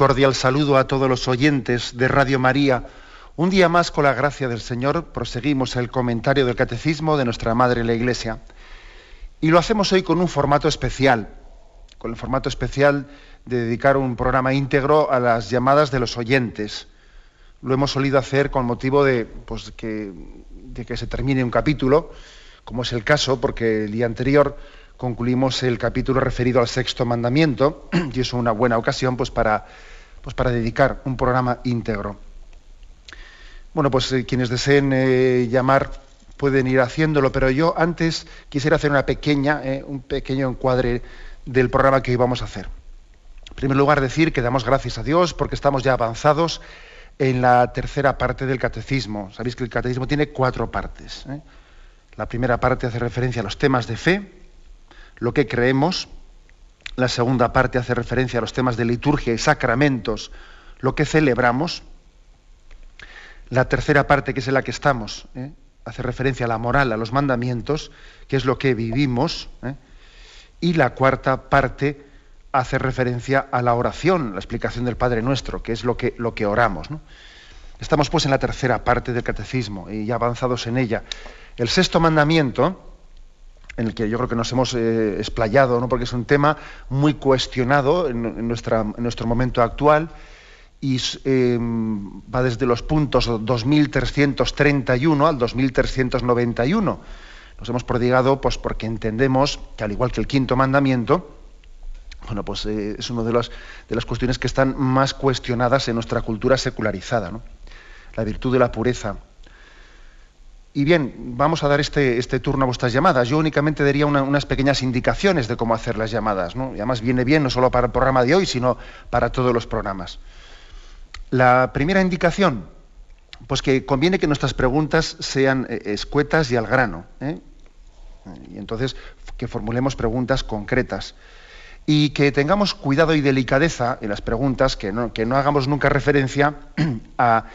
Cordial saludo a todos los oyentes de Radio María. Un día más, con la gracia del Señor, proseguimos el comentario del Catecismo de nuestra Madre la Iglesia. Y lo hacemos hoy con un formato especial, con el formato especial de dedicar un programa íntegro a las llamadas de los oyentes. Lo hemos solido hacer con motivo de, pues, que, de que se termine un capítulo, como es el caso, porque el día anterior concluimos el capítulo referido al sexto mandamiento y es una buena ocasión pues, para, pues, para dedicar un programa íntegro. Bueno, pues eh, quienes deseen eh, llamar pueden ir haciéndolo, pero yo antes quisiera hacer una pequeña, eh, un pequeño encuadre del programa que hoy vamos a hacer. En primer lugar, decir que damos gracias a Dios porque estamos ya avanzados en la tercera parte del catecismo. Sabéis que el catecismo tiene cuatro partes. La primera parte hace referencia a los temas de fe, lo que creemos. La segunda parte hace referencia a los temas de liturgia y sacramentos, lo que celebramos. La tercera parte, que es en la que estamos, ¿eh? hace referencia a la moral, a los mandamientos, que es lo que vivimos. ¿eh? Y la cuarta parte hace referencia a la oración, la explicación del Padre Nuestro, que es lo que, lo que oramos. Estamos pues en la tercera parte del catecismo y ya avanzados en ella. El sexto mandamiento, en el que yo creo que nos hemos eh, explayado, ¿no? porque es un tema muy cuestionado en, nuestro momento actual y eh, va desde los puntos 2331 al 2391. Nos hemos prodigado pues, porque entendemos que, al igual que el quinto mandamiento, bueno, pues eh, es una de, de las cuestiones que están más cuestionadas en nuestra cultura secularizada. ¿no? La virtud de la pureza, y bien, vamos a dar este, este, turno a vuestras llamadas. Yo únicamente daría unas pequeñas indicaciones de cómo hacer las llamadas. ¿no? Además viene bien no solo para el programa de hoy, sino para todos los programas. La primera indicación, pues que conviene que nuestras preguntas sean eh, escuetas y al grano. ¿eh? Y entonces que formulemos preguntas concretas. Y que tengamos cuidado y delicadeza en las preguntas, que no, que no hagamos nunca referencia a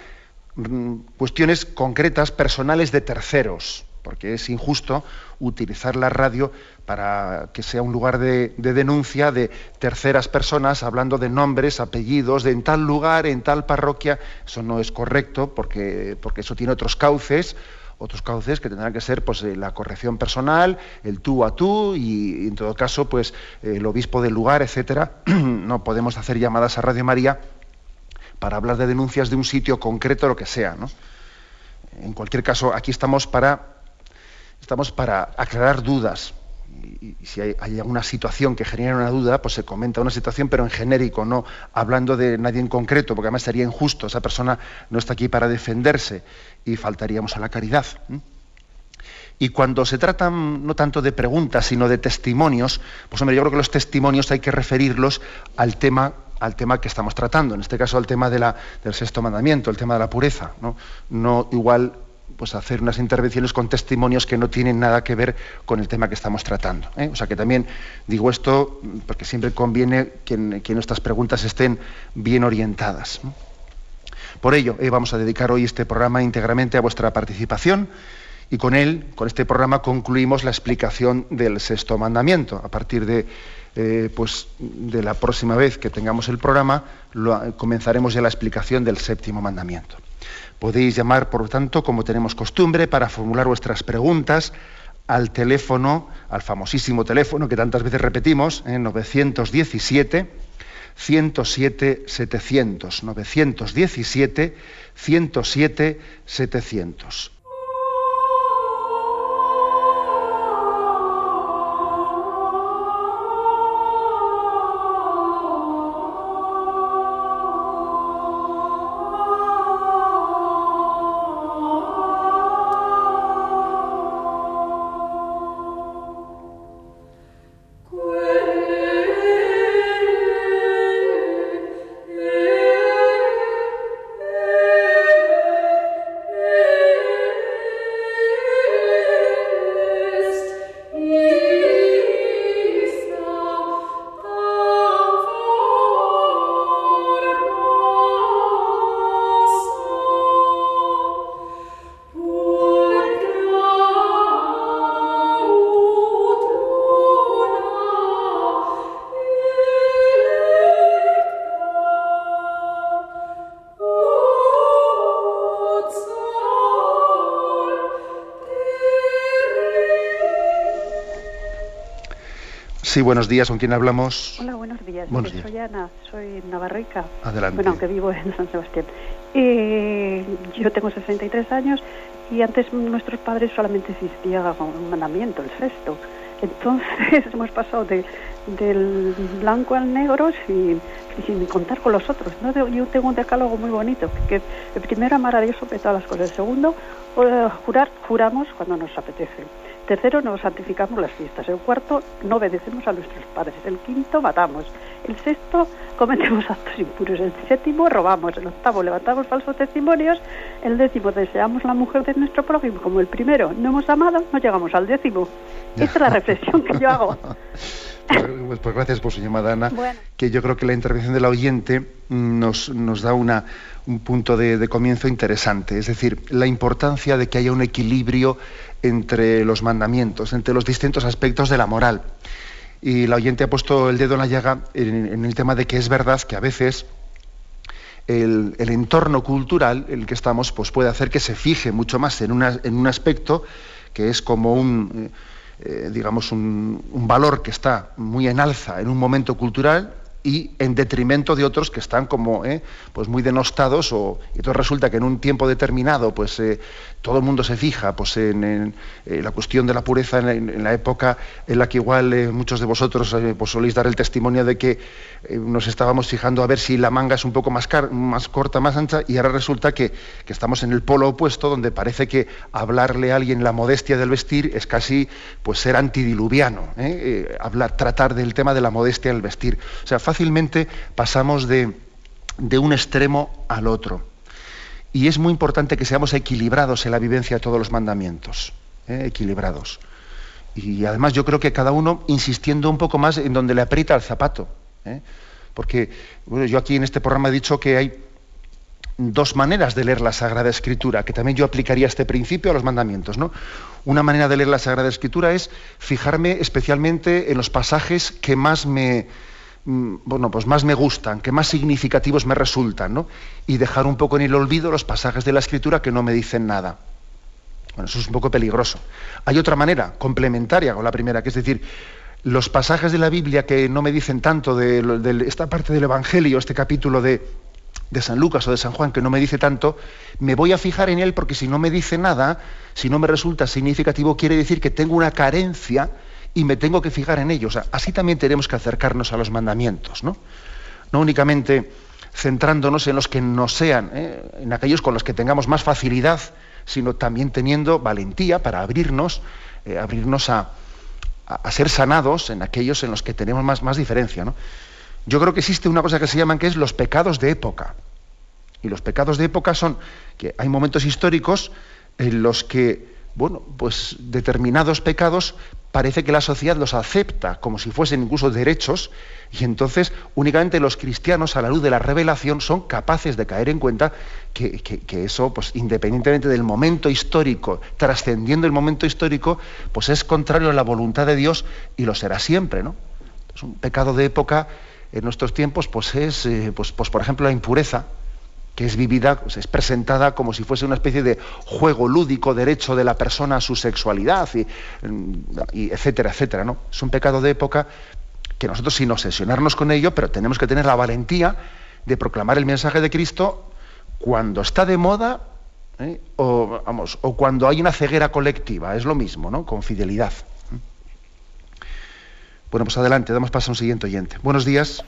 cuestiones concretas, personales de terceros, porque es injusto utilizar la radio para que sea un lugar de, denuncia de terceras personas hablando de nombres, apellidos, de en tal lugar, en tal parroquia. Eso no es correcto porque, porque eso tiene otros cauces otros cauces que tendrán que ser pues, eh, la corrección personal, el tú a tú y, en todo caso pues el obispo del lugar, etcétera. no podemos hacer llamadas a Radio María para hablar de denuncias de un sitio concreto, lo que sea. ¿no? En cualquier caso, aquí estamos para, estamos para aclarar dudas. Y, si hay, alguna situación que genera una duda, pues se comenta una situación, pero en genérico, no hablando de nadie en concreto, porque además sería injusto. Esa persona no está aquí para defenderse y faltaríamos a la caridad. Y cuando se tratan no tanto de preguntas, sino de testimonios, pues hombre, yo creo que los testimonios hay que referirlos al tema al tema que estamos tratando, en este caso al tema del sexto mandamiento, el tema de la pureza. No, no igual pues hacer unas intervenciones con testimonios que no tienen nada que ver con el tema que estamos tratando. ¿eh? O sea que también digo esto porque siempre conviene que, nuestras preguntas estén bien orientadas. Por ello, vamos a dedicar hoy este programa íntegramente a vuestra participación y con él, con este programa, concluimos la explicación del sexto mandamiento. A partir de eh, pues de la próxima vez que tengamos el programa, comenzaremos ya la explicación del séptimo mandamiento. Podéis llamar, por lo tanto, como tenemos costumbre, para formular vuestras preguntas al teléfono, al famosísimo teléfono que tantas veces repetimos, en 917 107 700, 917 107 700. Sí, buenos días. ¿Con quién hablamos? Hola, buenos días. Buenos días. Soy Ana, soy navarrica. Adelante. Bueno, aunque vivo en San Sebastián. Eh, yo tengo 63 años y antes nuestros padres solamente existía un mandamiento, el sexto. Entonces hemos pasado de, del blanco al negro sin, sin contar con los otros. ¿no? Yo tengo un decálogo muy bonito, que el primero amar a Dios sobre todas las cosas. El segundo, eh, jurar, juramos cuando nos apetece. Tercero, nos santificamos las fiestas. El cuarto, no obedecemos a nuestros padres. El quinto, matamos. El sexto, cometemos actos impuros. El séptimo, robamos. El octavo, levantamos falsos testimonios. El décimo, deseamos la mujer de nuestro prójimo como el primero. No hemos amado, no llegamos al décimo. Esta es la reflexión que yo hago. Pues, pues- gracias por su llamada, Ana. Bueno. Que yo creo que la intervención del oyente mm, nos, nos da una, un punto de, de comienzo interesante. Es decir, la importancia de que haya un equilibrio entre los mandamientos, entre los distintos aspectos de la moral. Y la oyente ha puesto el dedo en la llaga en, en el tema de que es verdad que a veces el, el entorno cultural en el que estamos pues puede hacer que se fije mucho más en, una- en un aspecto que es como un, eh, eh, digamos, un, un valor que está muy en alza en un momento cultural y en detrimento de otros que están como eh, pues muy denostados o entonces resulta que en un tiempo determinado pues eh, todo el mundo se fija pues en, eh, la cuestión de la pureza en la, época en la que igual eh, muchos de vosotros pues soléis dar el testimonio de que nos estábamos fijando a ver si la manga es un poco más, car- más corta, más ancha, y ahora resulta que, que estamos en el polo opuesto, donde parece que hablarle a alguien la modestia del vestir es casi pues ser antidiluviano, hablar, tratar del tema de la modestia del vestir. O sea, fácilmente pasamos de, de un extremo al otro. Y es muy importante que seamos equilibrados en la vivencia de todos los mandamientos, ¿eh? equilibrados. Y además yo creo que cada uno insistiendo un poco más en donde le aprieta el zapato. ¿eh? Porque yo aquí en este programa he dicho que hay dos maneras de leer la Sagrada Escritura, que también yo aplicaría este principio a los mandamientos. ¿no? Una manera de leer la Sagrada Escritura es fijarme especialmente en los pasajes que más me, bueno, pues más me gustan, que más significativos me resultan, ¿no? y dejar un poco en el olvido los pasajes de la Escritura que no me dicen nada. Bueno, eso es un poco peligroso. Hay otra manera, complementaria con la primera, que es decir, los pasajes de la Biblia que no me dicen tanto de, de esta parte del Evangelio, este capítulo de, de San Lucas o de San Juan, que no me dice tanto, me voy a fijar en él porque si no me dice nada, si no me resulta significativo, quiere decir que tengo una carencia y me tengo que fijar en ello. O sea, así también tenemos que acercarnos a los mandamientos, ¿no? No únicamente centrándonos en los que nos sean, ¿eh? en aquellos con los que tengamos más facilidad, sino también teniendo valentía para abrirnos, eh, abrirnos a, a- a ser sanados en aquellos en los que tenemos más, más diferencia. ¿no? Yo creo que existe una cosa que se llaman que es los pecados de época. Y los pecados de época son que hay momentos históricos en los que, bueno, pues determinados pecados parece que la sociedad los acepta como si fuesen incluso derechos y entonces únicamente los cristianos a la luz de la revelación son capaces de caer en cuenta que, eso, pues independientemente del momento histórico, trascendiendo el momento histórico, pues es contrario a la voluntad de Dios y lo será siempre, ¿no? Es un pecado de época en nuestros tiempos, pues es, eh, pues, pues por ejemplo la impureza, que es vivida, pues, es presentada como si fuese una especie de juego lúdico, derecho de la persona a su sexualidad, y, etcétera, etcétera. ¿no? Es un pecado de época que nosotros sin obsesionarnos con ello, pero tenemos que tener la valentía de proclamar el mensaje de Cristo cuando está de moda ¿eh? o, vamos, o cuando hay una ceguera colectiva, es lo mismo, ¿no? con fidelidad. Bueno, pues adelante, damos paso a un siguiente oyente. Buenos días.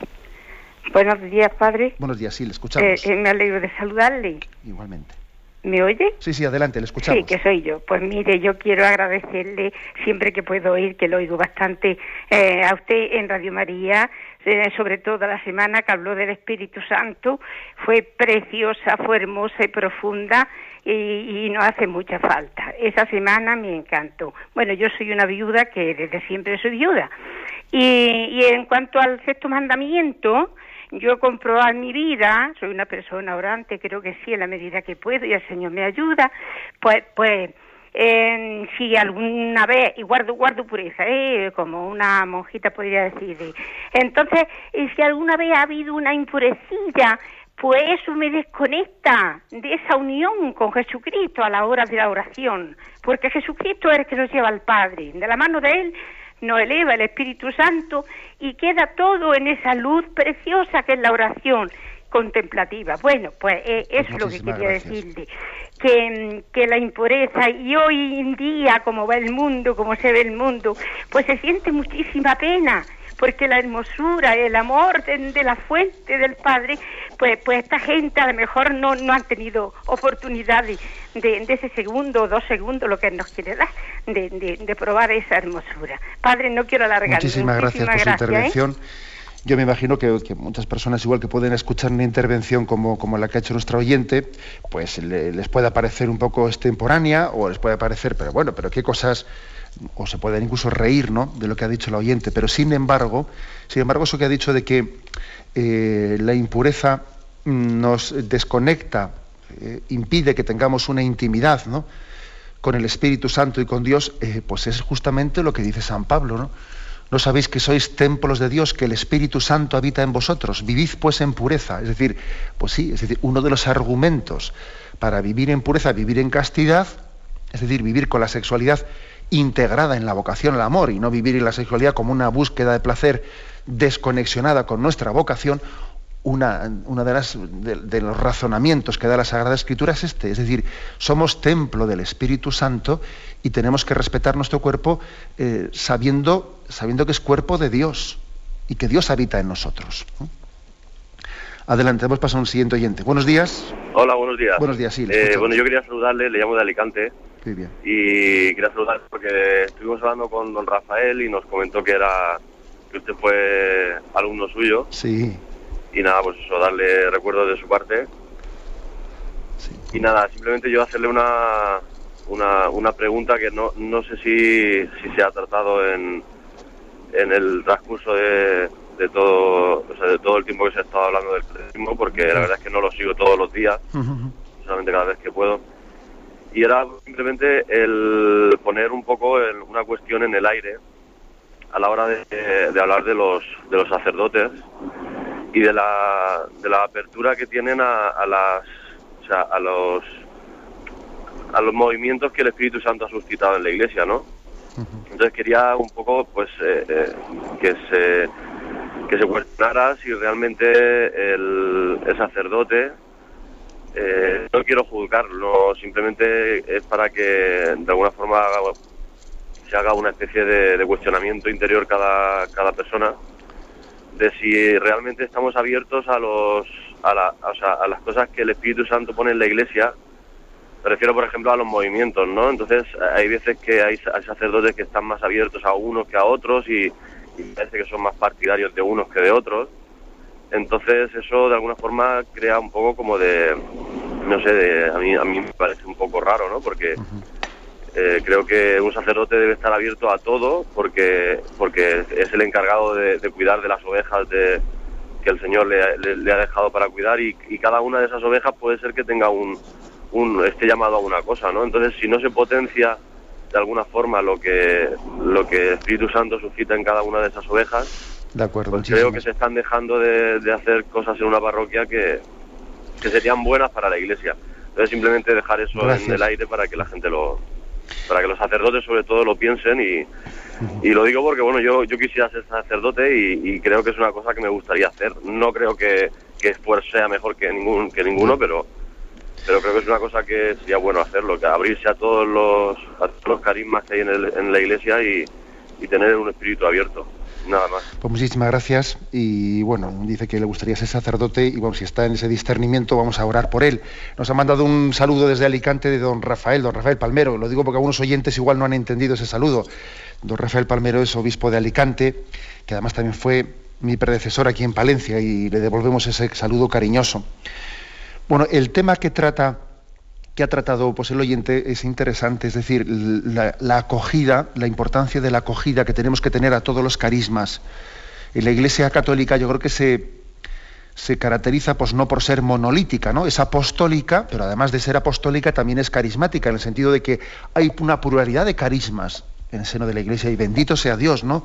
Buenos días, padre. Buenos días, sí, le Eh, escuchamos. eh, me alegro de saludarle. Igualmente. ¿Me oye? Sí, sí, adelante, le escuchamos. Sí, que soy yo. Pues mire, yo quiero agradecerle siempre que puedo oír, que lo oigo bastante, eh, a usted en Radio María, eh, sobre todo la semana que habló del Espíritu Santo. Fue preciosa, fue hermosa y profunda y, y nos hace mucha falta. Esa semana me encantó. Bueno, yo soy una viuda que desde siempre soy viuda. Y, y en cuanto al sexto mandamiento, yo comprobar mi vida, soy una persona orante, creo que sí, en la medida que puedo y el Señor me ayuda, pues, pues eh, si alguna vez, y guardo, guardo pureza, ¿eh? como una monjita podría decir, eh. entonces, si alguna vez ha habido una impurecilla, pues eso me desconecta de esa unión con Jesucristo a la hora de la oración, porque Jesucristo es el que nos lleva al Padre, de la mano de Él nos eleva el Espíritu Santo y queda todo en esa luz preciosa que es la oración contemplativa. Bueno, pues eh, eso es lo que quería decirle, que, que la impureza y hoy en día como va el mundo, como se ve el mundo, pues se siente muchísima pena porque la hermosura, el amor de, la fuente del Padre, pues, pues esta gente a lo mejor no, no han tenido oportunidad de, de, ese segundo o dos segundos, lo que nos quiere dar, de, de, probar esa hermosura. Padre, no quiero alargar. Muchísimas, gracias por su ¿eh? intervención. Yo me imagino que, muchas personas, igual que pueden escuchar una intervención como, como la que ha hecho nuestra oyente, pues les puede parecer un poco extemporánea o les puede parecer, pero bueno, pero qué cosas o se pueden incluso reír ¿no? de lo que ha dicho el oyente, pero sin embargo, sin embargo, eso que ha dicho de que eh, la impureza nos desconecta, eh, impide que tengamos una intimidad ¿no? con el Espíritu Santo y con Dios, eh, pues es justamente lo que dice San Pablo, ¿no? ¿No sabéis que sois templos de Dios, que el Espíritu Santo habita en vosotros? Vivid pues en pureza. Es decir, pues sí, es decir, uno de los argumentos para vivir en pureza, vivir en castidad, es decir, vivir con la sexualidad integrada en la vocación al amor y no vivir en la sexualidad como una búsqueda de placer desconexionada con nuestra vocación, una, una de, las, de, los razonamientos que da la Sagrada Escritura es este, es decir, somos templo del Espíritu Santo y tenemos que respetar nuestro cuerpo eh, sabiendo, sabiendo que es cuerpo de Dios y que Dios habita en nosotros. Adelante, vamos a pasar a un siguiente oyente. Buenos días. Hola, buenos días. Buenos días, sí. Eh, bueno, yo quería saludarle, le llamo de Alicante y quería saludar porque estuvimos hablando con don Rafael y nos comentó que era que usted fue alumno suyo. Sí. Y nada, pues eso, darle recuerdos de su parte. Y nada, simplemente yo hacerle una, una, una pregunta que no, no sé si, si se ha tratado en, en el transcurso de, de todo o sea, de todo el tiempo que se ha estado hablando del periodismo, porque la verdad es que no lo sigo todos los días, solamente cada vez que puedo y era simplemente el poner un poco una cuestión en el aire a la hora de, hablar de los, de los sacerdotes y de la, de la apertura que tienen a, las o sea, a los a los movimientos que el Espíritu Santo ha suscitado en la Iglesia, ¿no? Entonces quería un poco, pues, eh, eh, que se que se cuestionara si realmente el, el sacerdote eh, no quiero juzgarlo, simplemente es para que de alguna forma se haga una especie de, cuestionamiento interior cada, cada persona de si realmente estamos abiertos a los a, la, a las cosas que el Espíritu Santo pone en la Iglesia. Me refiero, por ejemplo, a los movimientos, ¿no? Entonces, hay veces que hay, sacerdotes que están más abiertos a unos que a otros y, y parece que son más partidarios de unos que de otros entonces eso de alguna forma crea un poco como de, no sé, de, a, mí, a mí me parece un poco raro, ¿no? Porque eh, creo que un sacerdote debe estar abierto a todo porque, porque es el encargado de, cuidar de las ovejas de, que el Señor le, ha dejado para cuidar y, cada una de esas ovejas puede ser que tenga un, un, esté llamado a una cosa, ¿no? Entonces si no se potencia de alguna forma lo que, lo que el Espíritu Santo suscita en cada una de esas ovejas, de acuerdo. Pues creo que se están dejando de, hacer cosas en una parroquia que, serían buenas para la iglesia. Entonces simplemente dejar eso en el aire para que la gente lo, para que los sacerdotes sobre todo lo piensen y, y lo digo porque bueno yo yo quisiera ser sacerdote y, creo que es una cosa que me gustaría hacer. No creo que, que sea mejor que ningún que ninguno, pero pero creo que es una cosa que sería bueno hacerlo, que abrirse a todos los, a todos los carismas que hay en, el, en la iglesia y, y tener un espíritu abierto nada más. Pues muchísimas gracias y bueno, dice que le gustaría ser sacerdote y bueno, si está en ese discernimiento vamos a orar por él. Nos ha mandado un saludo desde Alicante de don Rafael, don Rafael Palmero, lo digo porque algunos oyentes igual no han entendido ese saludo. Don Rafael Palmero es obispo de Alicante, que además también fue mi predecesor aquí en Palencia y le devolvemos ese saludo cariñoso. Bueno, el tema que trata que ha tratado pues, el oyente es interesante, es decir, la, acogida, la importancia de la acogida que tenemos que tener a todos los carismas. En la Iglesia Católica yo creo que se, se caracteriza pues, no por ser monolítica, ¿no? es apostólica, pero además de ser apostólica también es carismática, en el sentido de que hay una pluralidad de carismas en el seno de la Iglesia y bendito sea Dios, ¿no?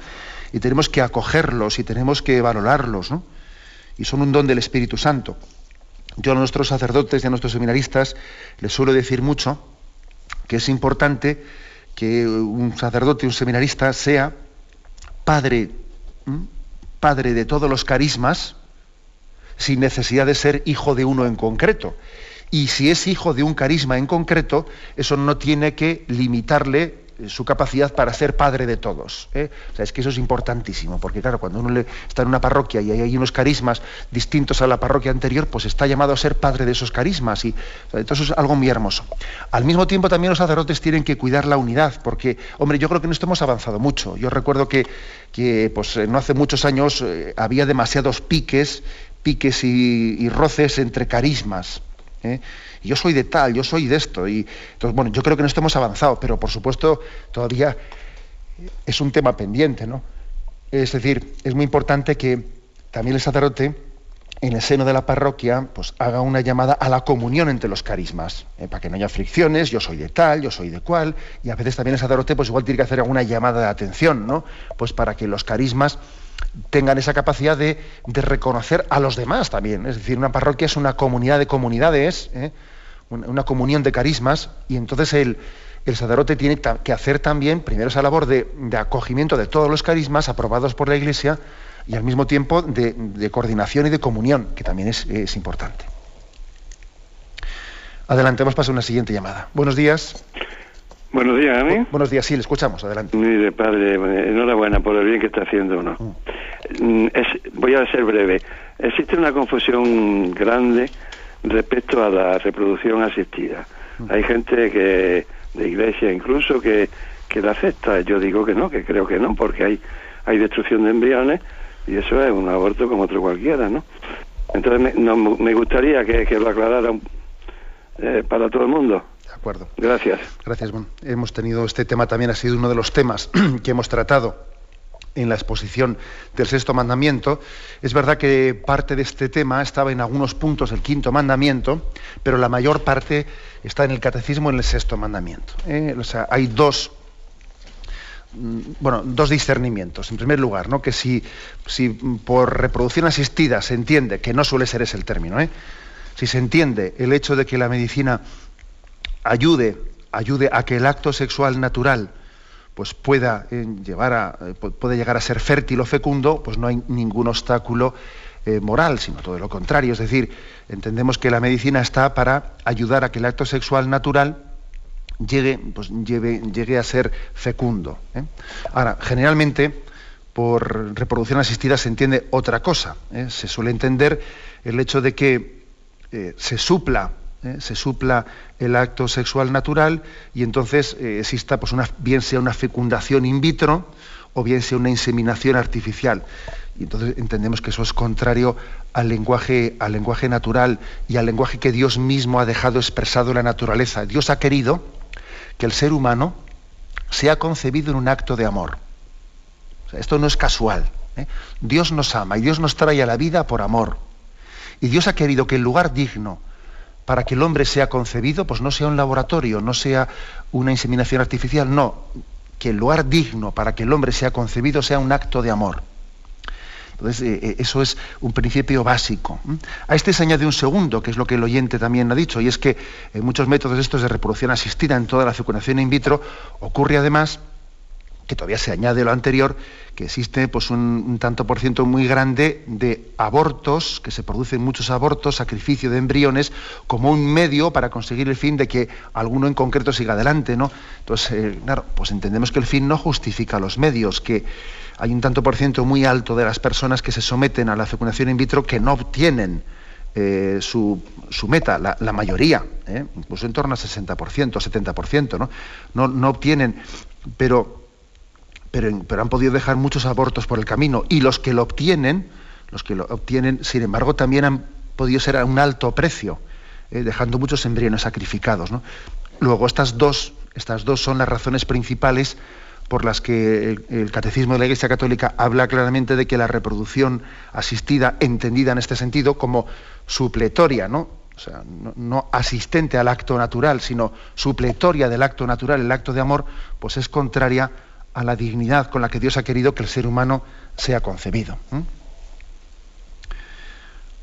Y tenemos que acogerlos y tenemos que valorarlos, ¿no? Y son un don del Espíritu Santo. Yo a nuestros sacerdotes y a nuestros seminaristas les suelo decir mucho que es importante que un sacerdote, un seminarista sea padre, padre de todos los carismas, sin necesidad de ser hijo de uno en concreto. Y si es hijo de un carisma en concreto, eso no tiene que limitarle su capacidad para ser padre de todos. ¿eh? O sea, es que eso es importantísimo, porque claro, cuando uno está en una parroquia y hay unos carismas distintos a la parroquia anterior, pues está llamado a ser padre de esos carismas. Y, entonces es algo muy hermoso. Al mismo tiempo también los sacerdotes tienen que cuidar la unidad, porque, hombre, yo creo que en esto hemos avanzado mucho. Yo recuerdo que, que pues, no hace muchos años eh, había demasiados piques, piques y, roces entre carismas. ¿Eh? yo soy de tal, yo soy de esto. Y, entonces, bueno, yo creo que en esto hemos avanzado, pero por supuesto todavía es un tema pendiente, ¿no? Es decir, es muy importante que también el sacerdote en el seno de la parroquia pues haga una llamada a la comunión entre los carismas, ¿eh? para que no haya fricciones, yo soy de tal, yo soy de cual, y a veces también el sacerdote pues igual tiene que hacer alguna llamada de atención, ¿no? Pues para que los carismas tengan esa capacidad de, reconocer a los demás también. Es decir, una parroquia es una comunidad de comunidades, ¿eh? una, comunión de carismas, y entonces el, sacerdote tiene que hacer también, primero, esa labor de, acogimiento de todos los carismas aprobados por la Iglesia y al mismo tiempo de, coordinación y de comunión, que también es, importante. Adelante, vamos a a una siguiente llamada. Buenos días. Buenos días, buenos días, sí, le escuchamos, adelante. Mire, padre, enhorabuena por el bien que está haciendo uno. Mm. Mm, voy a ser breve. Existe una confusión grande respecto a la reproducción asistida. Mm. Hay gente que, de iglesia incluso, que, que la acepta. Yo digo que no, que creo que no, porque hay, hay destrucción de embriones y eso es un aborto como otro cualquiera, ¿no? Entonces me, me gustaría que, que, lo aclarara eh, para todo el mundo. Acuerdo. Gracias. Gracias. Bueno, hemos tenido este tema también, ha sido uno de los temas que hemos tratado en la exposición del sexto mandamiento. Es verdad que parte de este tema estaba en algunos puntos del quinto mandamiento, pero la mayor parte está en el catecismo en el sexto mandamiento. ¿eh? O sea, hay dos, mm, bueno, dos discernimientos. En primer lugar, ¿no? que si, si por reproducción asistida se entiende, que no suele ser ese el término, ¿eh? si se entiende el hecho de que la medicina ayude, ayude a que el acto sexual natural pues pueda eh, llevar a, eh, puede llegar a ser fértil o fecundo, pues no hay ningún obstáculo eh, moral, sino todo lo contrario. Es decir, entendemos que la medicina está para ayudar a que el acto sexual natural llegue, pues, llegue a ser fecundo. Ahora, generalmente, por reproducción asistida se entiende otra cosa. Se suele entender el hecho de que se supla se supla el acto sexual natural y entonces eh, exista, pues una, bien sea una fecundación in vitro o bien sea una inseminación artificial. Y entonces entendemos que eso es contrario al lenguaje, al lenguaje natural y al lenguaje que Dios mismo ha dejado expresado en la naturaleza. Dios ha querido que el ser humano sea concebido en un acto de amor. esto no es casual. ¿eh? Dios nos ama y Dios nos trae a la vida por amor. Y Dios ha querido que el lugar digno para que el hombre sea concebido, pues no sea un laboratorio, no sea una inseminación artificial, no, que el lugar digno para que el hombre sea concebido sea un acto de amor. Entonces, eh, eh, eso es un principio básico. A este se añade un segundo, que es lo que el oyente también ha dicho, y es que en muchos métodos estos de reproducción asistida en toda la fecundación in vitro ocurre además que todavía se añade lo anterior, que existe pues, un, tanto por ciento muy grande de abortos, que se producen muchos abortos, sacrificio de embriones, como un medio para conseguir el fin de que alguno en concreto siga adelante. ¿no? Entonces, eh, claro, pues entendemos que el fin no justifica los medios, que hay un tanto por ciento muy alto de las personas que se someten a la fecundación in vitro que no obtienen eh, su, su, meta, la, mayoría, ¿eh? incluso en torno al 60%, 70%, ¿no? No, no obtienen, pero pero, han podido dejar muchos abortos por el camino y los que lo obtienen, los que lo obtienen, sin embargo, también han podido ser a un alto precio, eh, dejando muchos embriones sacrificados. Luego, estas dos, estas dos son las razones principales por las que el, Catecismo de la Iglesia Católica habla claramente de que la reproducción asistida, entendida en este sentido como supletoria, ¿no? O sea, no, asistente al acto natural, sino supletoria del acto natural, el acto de amor, pues es contraria a la dignidad con la que Dios ha querido que el ser humano sea concebido.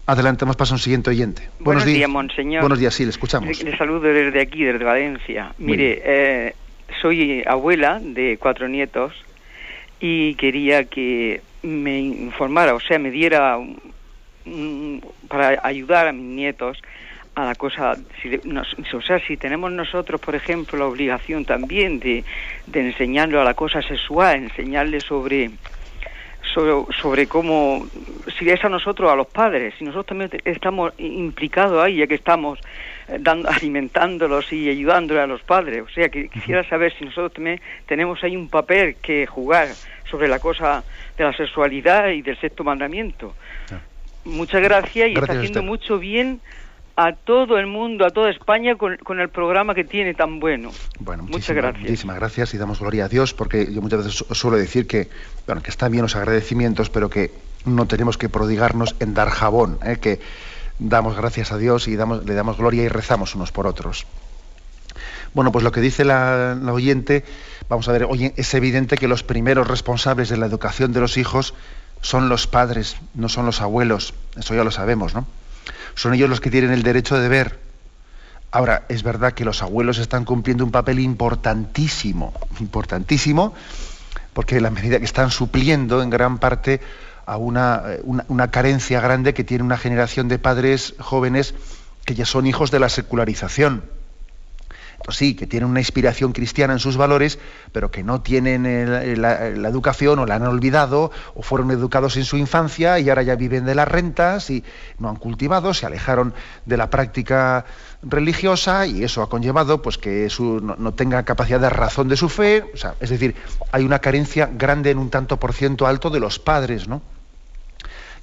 Adelante, hemos pasado a un siguiente oyente. Buenos, días, monseñor. Buenos días, sí, le escuchamos. Le, saludo desde aquí, desde Valencia. Mire, eh, soy abuela de cuatro nietos y quería que me informara, o sea, me diera para ayudar a mis nietos a la cosa, si, o sea, si tenemos nosotros, por ejemplo, la obligación también de, de enseñarle a la cosa sexual, enseñarle sobre, sobre, sobre cómo, si es a nosotros, a los padres, si nosotros también estamos implicados ahí, ya que estamos eh, dando, alimentándolos y ayudándoles a los padres. O sea, que quisiera saber si nosotros también tenemos ahí un papel que jugar sobre la cosa de la sexualidad y del sexto mandamiento. Muchas gracias y está haciendo mucho bien a todo el mundo, a toda España con, el programa que tiene tan bueno. Bueno, muchas gracias. Muchísimas gracias y damos gloria a Dios porque yo muchas veces suelo decir que, bueno, que están bien los agradecimientos, pero que no tenemos que prodigarnos en dar jabón, ¿eh? que damos gracias a Dios y damos, le damos gloria y rezamos unos por otros. Bueno, pues lo que dice la, la oyente, vamos a ver, oye, es evidente que los primeros responsables de la educación de los hijos son los padres, no son los abuelos. Eso ya lo sabemos, ¿no? Son ellos los que tienen el derecho de ver. Ahora, es verdad que los abuelos están cumpliendo un papel importantísimo, importantísimo, porque la medida que están supliendo en gran parte a una, una, carencia grande que tiene una generación de padres jóvenes que ya son hijos de la secularización pues sí, que tienen una inspiración cristiana en sus valores, pero que no tienen la, educación o la han olvidado o fueron educados en su infancia y ahora ya viven de las rentas y no han cultivado, se alejaron de la práctica religiosa y eso ha conllevado pues que no, tenga capacidad de razón de su fe, es decir, hay una carencia grande en un tanto por ciento alto de los padres, ¿no?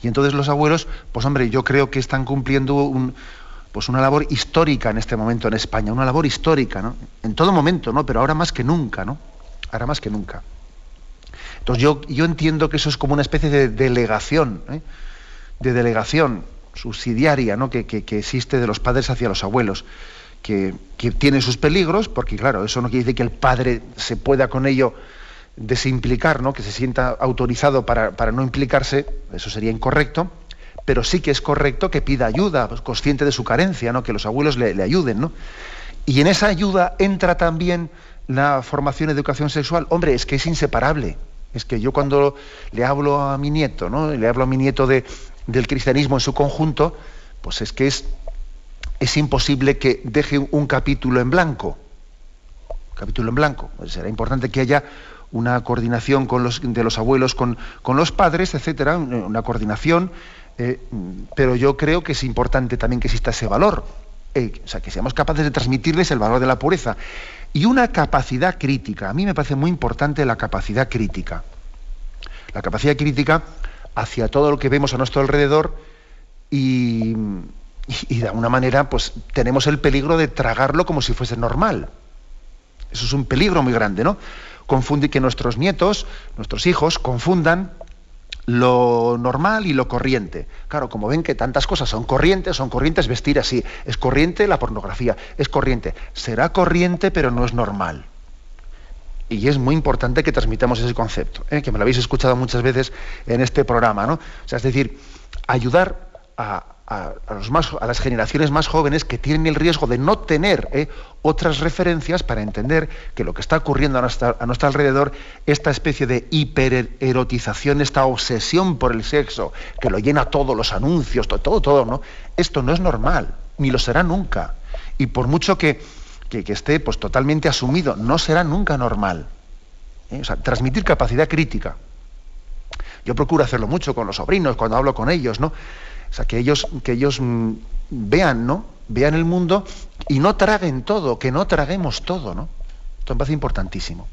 Y entonces los abuelos, pues hombre, yo creo que están cumpliendo un, pues una labor histórica en este momento en España, una labor histórica, ¿no? En todo momento, ¿no? Pero ahora más que nunca, ¿no? Ahora más que nunca. Entonces yo, yo entiendo que eso es como una especie de delegación, ¿eh? de delegación subsidiaria, ¿no? Que, existe de los padres hacia los abuelos, que, tiene sus peligros, porque claro, eso no quiere decir que el padre se pueda con ello desimplicar, ¿no? Que se sienta autorizado para, para no implicarse, eso sería incorrecto pero sí que es correcto que pida ayuda, pues, consciente de su carencia, ¿no? que los abuelos le, ayuden. ¿no? Y en esa ayuda entra también la formación educación sexual. Hombre, es que es inseparable. Es que yo cuando le hablo a mi nieto, ¿no? le hablo a mi nieto de, del cristianismo en su conjunto, pues es que es, es imposible que deje un capítulo en blanco. capítulo en blanco. Pues será importante que haya una coordinación de los abuelos con, con los padres, etcétera, una coordinación eh, pero yo creo que es importante también que exista ese valor, eh, o sea, que seamos capaces de transmitirles el valor de la pureza. Y una capacidad crítica, a mí me parece muy importante la capacidad crítica. La capacidad crítica hacia todo lo que vemos a nuestro alrededor y, de alguna manera pues tenemos el peligro de tragarlo como si fuese normal. Eso es un peligro muy grande, ¿no? Confunde que nuestros nietos, nuestros hijos, confundan lo normal y lo corriente. Claro, como ven que tantas cosas son corrientes, son corrientes vestir así. Es corriente la pornografía, es corriente. Será corriente, pero no es normal. Y es muy importante que transmitamos ese concepto, ¿eh? que me lo habéis escuchado muchas veces en este programa, ¿no? O sea, es decir, ayudar a, a, las generaciones más jóvenes que tienen el riesgo de no tener ¿eh? otras referencias para entender que lo que está ocurriendo a, nuestro alrededor, esta especie de hipererotización, esta obsesión por el sexo, que lo llena todos los anuncios, todo, todo, todo, ¿no? Esto no es normal, ni lo será nunca. Y por mucho que, que, esté pues, totalmente asumido, no será nunca normal. ¿eh? O sea, transmitir capacidad crítica. Yo procuro hacerlo mucho con los sobrinos, cuando hablo con ellos, ¿no? O sea, que ellos, que ellos mm, vean, ¿no? Vean el mundo y no traguen todo, que no traguemos todo, ¿no? Esto me parece importantísimo.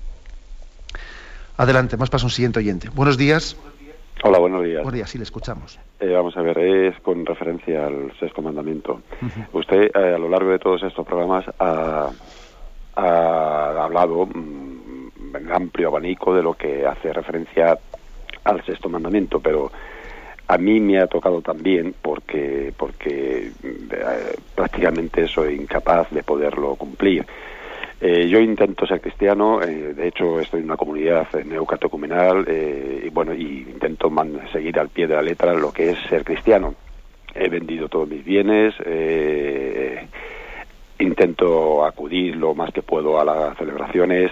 Adelante, más para un siguiente oyente. Buenos días. Hola, buenos días. Buenos días, sí, le escuchamos. Eh, vamos a ver, es con referencia al sexto mandamiento. Usted, eh, a lo largo de todos estos programas, ha, ha hablado mm, en amplio abanico de lo que hace referencia al sexto mandamiento, pero a mí me ha tocado también porque porque eh, prácticamente soy incapaz de poderlo cumplir. Eh, yo intento ser cristiano, eh, de hecho estoy en una comunidad neocatecumenal y bueno, y intento seguir al pie de la letra lo que es ser cristiano. He vendido todos mis bienes, intento acudir lo más que puedo a las celebraciones,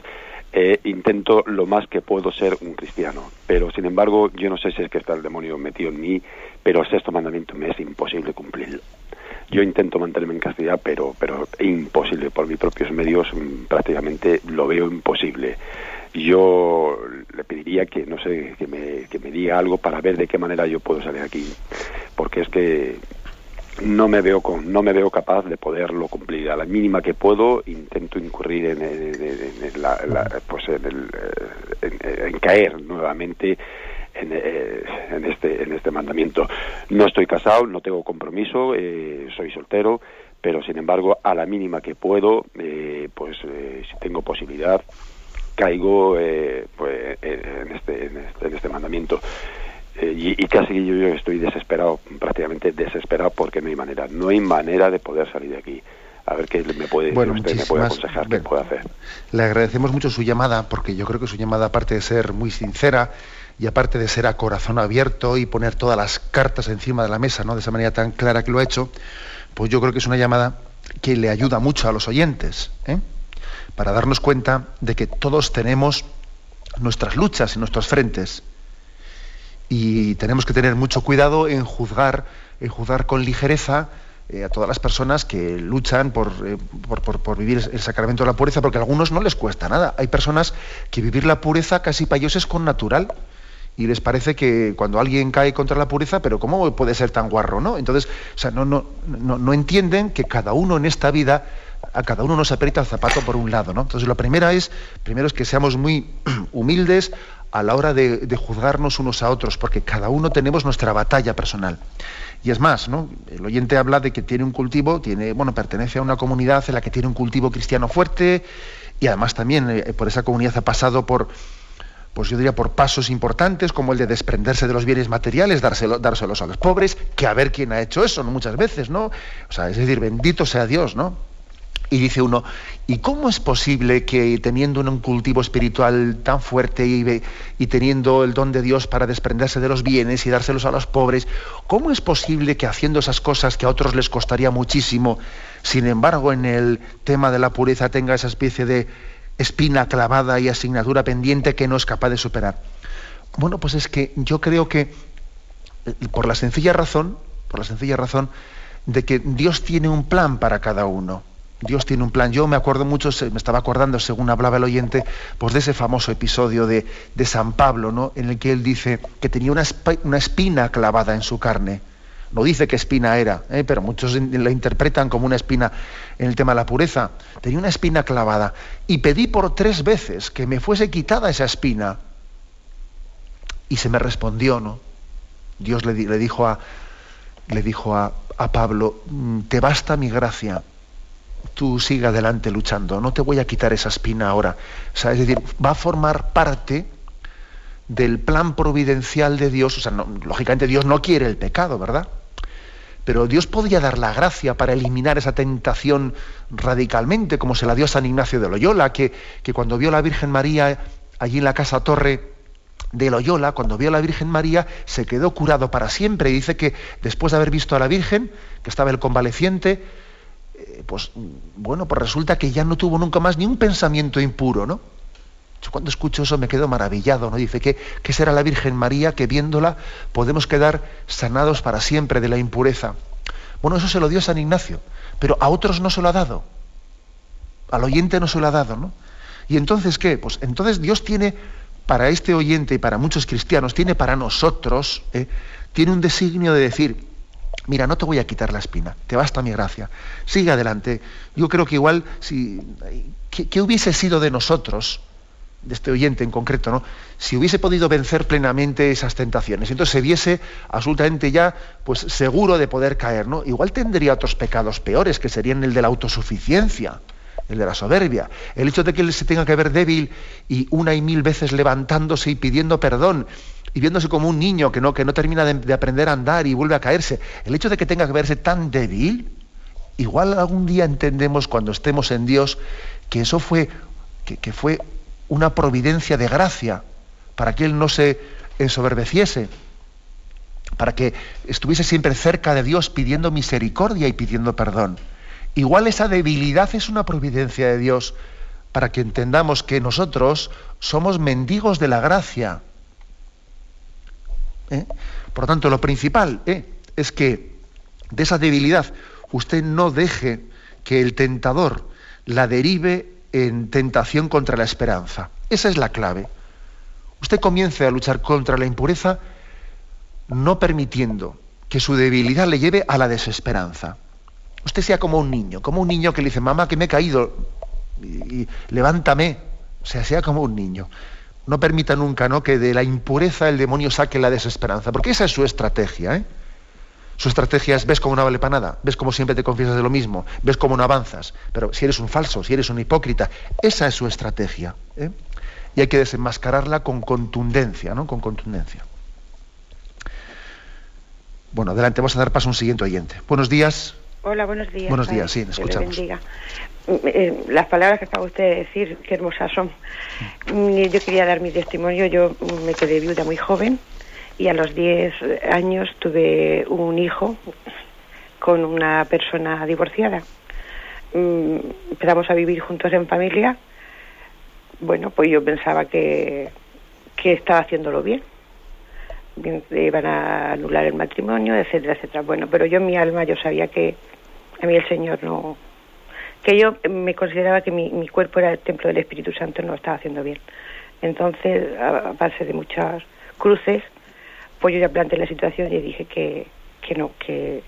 eh, intento lo más que puedo ser un cristiano. Pero, sin embargo, yo no sé si es que está el demonio metido en mí, pero el sexto mandamiento me es imposible cumplirlo. Yo intento mantenerme en castidad, pero, pero imposible. Por mis propios medios mm, prácticamente lo veo imposible. Yo le pediría que, no sé, que me, que me diga algo para ver de qué manera yo puedo salir aquí. Porque es que no me veo con, no me veo capaz de poderlo cumplir. A la mínima que puedo intento incurrir en, en, pues en, el, eh, en, caer nuevamente eh, en, este en este mandamiento. No estoy casado no tengo compromiso eh, soy soltero pero sin embargo a la mínima que puedo pues si tengo posibilidad caigo pues en este, en este en este mandamiento eh, y, casi yo, estoy desesperado, prácticamente desesperado, porque no hay manera, no hay manera de poder salir de aquí. A ver qué me puede decir usted, me puede aconsejar, qué puede hacer. Le agradecemos mucho su llamada, porque yo creo que su llamada, aparte de ser muy sincera y aparte de ser a corazón abierto y poner todas las cartas encima de la mesa, ¿no? de esa manera tan clara que lo ha hecho, pues yo creo que es una llamada que le ayuda mucho a los oyentes, ¿eh? para darnos cuenta de que todos tenemos nuestras luchas y nuestros frentes y tenemos que tener mucho cuidado en juzgar, en juzgar con ligereza eh, a todas las personas que luchan eh, por, por, vivir el sacramento de la pureza, porque a algunos no les cuesta nada. Hay personas que vivir la pureza casi para ellos es con natural. Y les parece que cuando alguien cae contra la pureza, pero ¿cómo puede ser tan guarro? ¿no? Entonces, o sea, no, no, no, no entienden que cada uno en esta vida a cada uno nos aprieta el zapato por un lado, ¿no? Entonces, lo primera es, primero es que seamos muy humildes a la hora de, juzgarnos unos a otros, porque cada uno tenemos nuestra batalla personal. Y es más, ¿no? El oyente habla de que tiene un cultivo, tiene, bueno, pertenece a una comunidad en la que tiene un cultivo cristiano fuerte, y además también eh, por esa comunidad ha pasado por, pues yo diría, por pasos importantes, como el de desprenderse de los bienes materiales, dárselo, dárselos a los pobres, que a ver quién ha hecho eso, ¿no? Muchas veces, ¿no? O sea, es decir, bendito sea Dios, ¿no? Y dice uno, ¿y cómo es posible que teniendo un cultivo espiritual tan fuerte y, teniendo el don de Dios para desprenderse de los bienes y dárselos a los pobres, cómo es posible que haciendo esas cosas que a otros les costaría muchísimo, sin embargo en el tema de la pureza tenga esa especie de espina clavada y asignatura pendiente que no es capaz de superar? Bueno, pues es que yo creo que eh, por la sencilla razón, por la sencilla razón de que Dios tiene un plan para cada uno. Dios tiene un plan. Yo me acuerdo mucho, me estaba acordando, según hablaba el oyente, pues de ese famoso episodio de, San Pablo, ¿no? en el que él dice que tenía una, espina clavada en su carne. No dice qué espina era, ¿eh? pero muchos la interpretan como una espina en el tema de la pureza. Tenía una espina clavada. Y pedí por tres veces que me fuese quitada esa espina. Y se me respondió, ¿no? Dios le, dijo, a, le dijo a Pablo, mm, te basta mi gracia tú sigue adelante luchando, no te voy a quitar esa espina ahora. es decir, va a formar parte del plan providencial de Dios. O sea, lógicamente Dios no quiere el pecado, ¿verdad? Pero Dios podía dar la gracia para eliminar esa tentación radicalmente, como se la dio a San Ignacio de Loyola, que, que cuando vio a la Virgen María allí en la casa torre de Loyola, cuando vio a la Virgen María, se quedó curado para siempre. Y dice que después de haber visto a la Virgen, que estaba el convaleciente, pues bueno, pues resulta que ya no tuvo nunca más ni un pensamiento impuro, ¿no? Yo cuando escucho eso me quedo maravillado, ¿no? Dice que, que será la Virgen María que viéndola podemos quedar sanados para siempre de la impureza. Bueno, eso se lo dio San Ignacio, pero a otros no se lo ha dado. Al oyente no se lo ha dado, ¿no? Y entonces, ¿qué? Pues entonces Dios tiene para este oyente y para muchos cristianos, tiene para nosotros, ¿eh? tiene un designio de decir, mira, no te voy a quitar la espina, te basta mi gracia, sigue adelante. Yo creo que igual, si, ¿qué, hubiese sido de nosotros, de este oyente en concreto, ¿no? si hubiese podido vencer plenamente esas tentaciones, entonces se viese absolutamente ya pues, seguro de poder caer, ¿no? igual tendría otros pecados peores, que serían el de la autosuficiencia, el de la soberbia, el hecho de que él se tenga que ver débil y una y mil veces levantándose y pidiendo perdón, y viéndose como un niño que no, que no termina de, aprender a andar y vuelve a caerse. El hecho de que tenga que verse tan débil, igual algún día entendemos cuando estemos en Dios que eso fue, que, fue una providencia de gracia para que Él no se ensoberbeciese, para que estuviese siempre cerca de Dios pidiendo misericordia y pidiendo perdón. Igual esa debilidad es una providencia de Dios para que entendamos que nosotros somos mendigos de la gracia. ¿Eh? Por lo tanto, lo principal ¿eh? es que de esa debilidad usted no deje que el tentador la derive en tentación contra la esperanza. Esa es la clave. Usted comience a luchar contra la impureza no permitiendo que su debilidad le lleve a la desesperanza. Usted sea como un niño, como un niño que le dice, mamá, que me he caído, y, levántame. O sea, sea como un niño. No permita nunca ¿no? que de la impureza el demonio saque la desesperanza, porque esa es su estrategia. ¿eh? Su estrategia es, ves cómo no vale para nada, ves cómo siempre te confiesas de lo mismo, ves cómo no avanzas, pero si eres un falso, si eres un hipócrita, esa es su estrategia. ¿eh? Y hay que desenmascararla con contundencia, ¿no? Con contundencia. Bueno, adelante, vamos a dar paso a un siguiente oyente. Buenos días. Hola, buenos días. Buenos días, sí, escuchamos. Eh, las palabras que acaba usted de decir, qué hermosas son. Mm, yo quería dar mi testimonio. Yo me quedé viuda muy joven y a los 10 años tuve un hijo con una persona divorciada. Mm, empezamos a vivir juntos en familia. Bueno, pues yo pensaba que, que estaba haciéndolo bien. Iban a anular el matrimonio, etcétera, etcétera. Bueno, pero yo en mi alma yo sabía que a mí el Señor no, que yo me consideraba que mi, cuerpo era el templo del Espíritu Santo no lo estaba haciendo bien. Entonces, a, base de muchas cruces, pues yo ya planteé la situación y dije que, que no, que,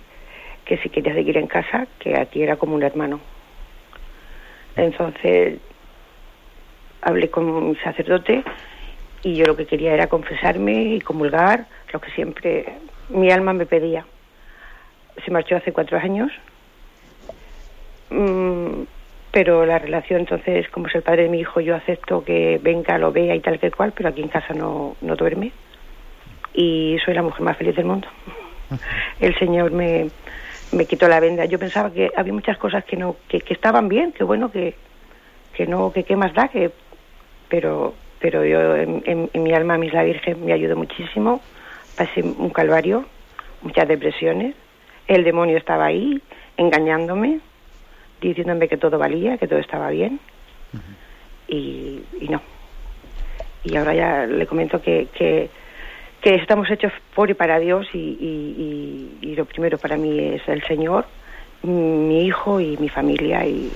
que si quería seguir en casa, que aquí era como un hermano. Entonces, hablé con mi sacerdote y yo lo que quería era confesarme y comulgar, lo que siempre mi alma me pedía. Se marchó hace cuatro años Mm, pero la relación entonces, como es el padre de mi hijo, yo acepto que venga, lo vea y tal que cual, pero aquí en casa no, no duerme. Y soy la mujer más feliz del mundo. El Señor me, me quitó la venda. Yo pensaba que había muchas cosas que no que, que estaban bien, que bueno, que, que no, que qué más da, que pero pero yo en, en, mi alma, mis la Virgen, me ayudó muchísimo. Pasé un calvario, muchas depresiones. El demonio estaba ahí, engañándome diciéndome que todo valía, que todo estaba bien. y, no. Y ahora ya le comento que, que, estamos hechos por y para Dios y, y, lo primero para mí es el Señor, mi hijo y mi familia y,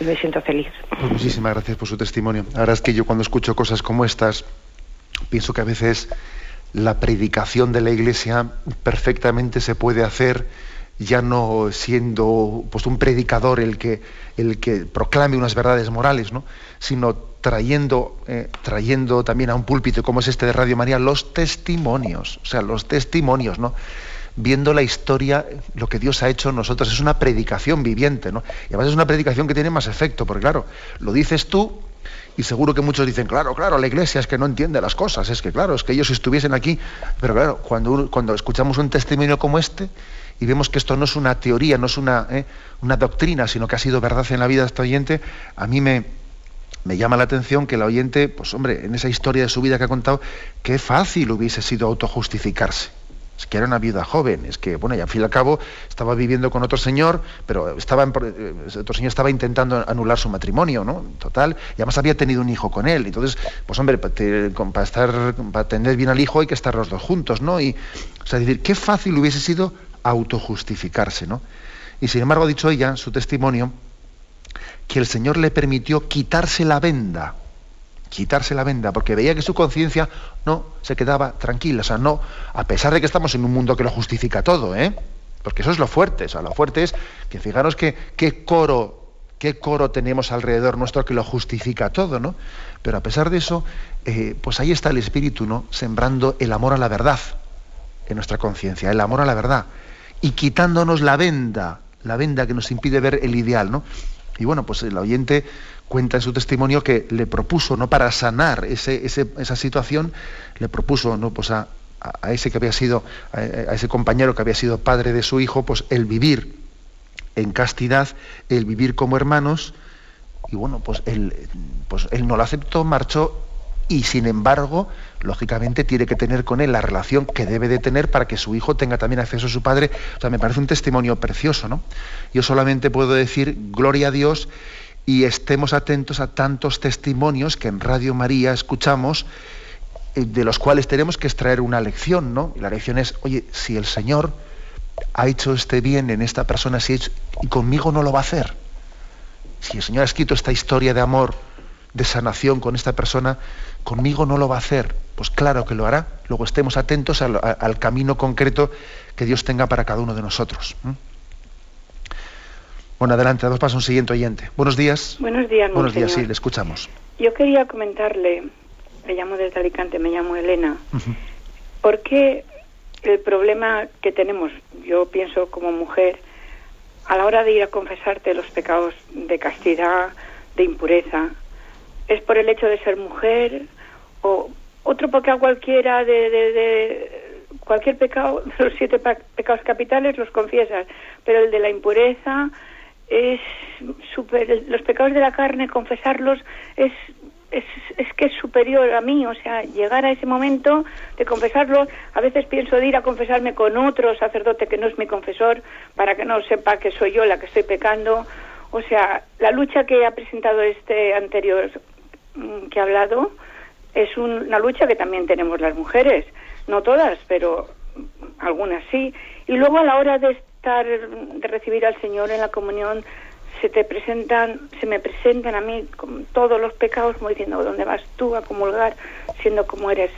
me siento feliz. Pues muchísimas gracias por su testimonio. Ahora es que yo cuando escucho cosas como estas, pienso que a veces la predicación de la Iglesia perfectamente se puede hacer ya no siendo pues, un predicador el que, el que proclame unas verdades morales, ¿no? sino trayendo, eh, trayendo también a un púlpito como es este de Radio María los testimonios, o sea, los testimonios, ¿no? viendo la historia, lo que Dios ha hecho en nosotros, es una predicación viviente, ¿no? Y además es una predicación que tiene más efecto, porque claro, lo dices tú y seguro que muchos dicen, claro, claro, la iglesia es que no entiende las cosas, es que claro, es que ellos estuviesen aquí, pero claro, cuando, cuando escuchamos un testimonio como este, y vemos que esto no es una teoría, no es una, ¿eh? una doctrina, sino que ha sido verdad en la vida de este oyente, a mí me, me llama la atención que el oyente, pues hombre, en esa historia de su vida que ha contado, qué fácil hubiese sido autojustificarse. Es que era una viuda joven, es que, bueno, y al fin y al cabo estaba viviendo con otro señor, pero estaba eh, otro señor estaba intentando anular su matrimonio, ¿no? Total, y además había tenido un hijo con él. Entonces, pues hombre, para, estar, para tener bien al hijo hay que estar los dos juntos, ¿no? Y, o sea, decir, qué fácil hubiese sido autojustificarse, ¿no? Y sin embargo ha dicho ella, su testimonio, que el Señor le permitió quitarse la venda, quitarse la venda, porque veía que su conciencia no se quedaba tranquila, o sea, no, a pesar de que estamos en un mundo que lo justifica todo, ¿eh? Porque eso es lo fuerte, o sea, lo fuerte es que fijaros que qué coro, qué coro tenemos alrededor nuestro que lo justifica todo, ¿no? Pero a pesar de eso, eh, pues ahí está el Espíritu, ¿no? Sembrando el amor a la verdad en nuestra conciencia, el amor a la verdad y quitándonos la venda, la venda que nos impide ver el ideal, ¿no? Y bueno, pues el oyente cuenta en su testimonio que le propuso, ¿no? Para sanar ese, esa situación, le propuso, ¿no? Pues a, ese que había sido, a, ese compañero que había sido padre de su hijo, pues el vivir en castidad, el vivir como hermanos, y bueno, pues él, pues él no lo aceptó, marchó y sin embargo, lógicamente, tiene que tener con él la relación que debe de tener para que su hijo tenga también acceso a su padre. O sea, me parece un testimonio precioso, ¿no? Yo solamente puedo decir, gloria a Dios, y estemos atentos a tantos testimonios que en Radio María escuchamos, eh, de los cuales tenemos que extraer una lección, ¿no? Y la lección es, oye, si el Señor ha hecho este bien en esta persona, si y conmigo no lo va a hacer. Si el Señor ha escrito esta historia de amor, de sanación con esta persona, conmigo no lo va a hacer. Pues claro que lo hará. Luego estemos atentos al, camino concreto que Dios tenga para cada uno de nosotros. Bueno, adelante, damos paso a un siguiente oyente. Buenos días. Buenos días, Buenos días, sí, le escuchamos. Yo quería comentarle, le llamo desde Alicante, me llamo Elena, ¿por qué el problema que tenemos, yo pienso como mujer, a la hora de ir a confesarte los pecados de castidad, de impureza, es por el hecho de ser mujer o otro pecado cualquiera de, de, cualquier pecado, los siete pecados capitales los confiesas, pero el de la impureza, es super, los pecados de la carne, confesarlos es, es, es, que es superior a mí, o sea, llegar a ese momento de confesarlos, a veces pienso de ir a confesarme con otro sacerdote que no es mi confesor, para que no sepa que soy yo la que estoy pecando, o sea, la lucha que ha presentado este anterior que ha hablado es una lucha que también tenemos las mujeres, no todas, pero algunas sí, y luego a la hora de de recibir al Señor en la comunión, se te presentan, se me presentan a mí todos los pecados, como diciendo, ¿dónde vas tú a comulgar siendo como eres?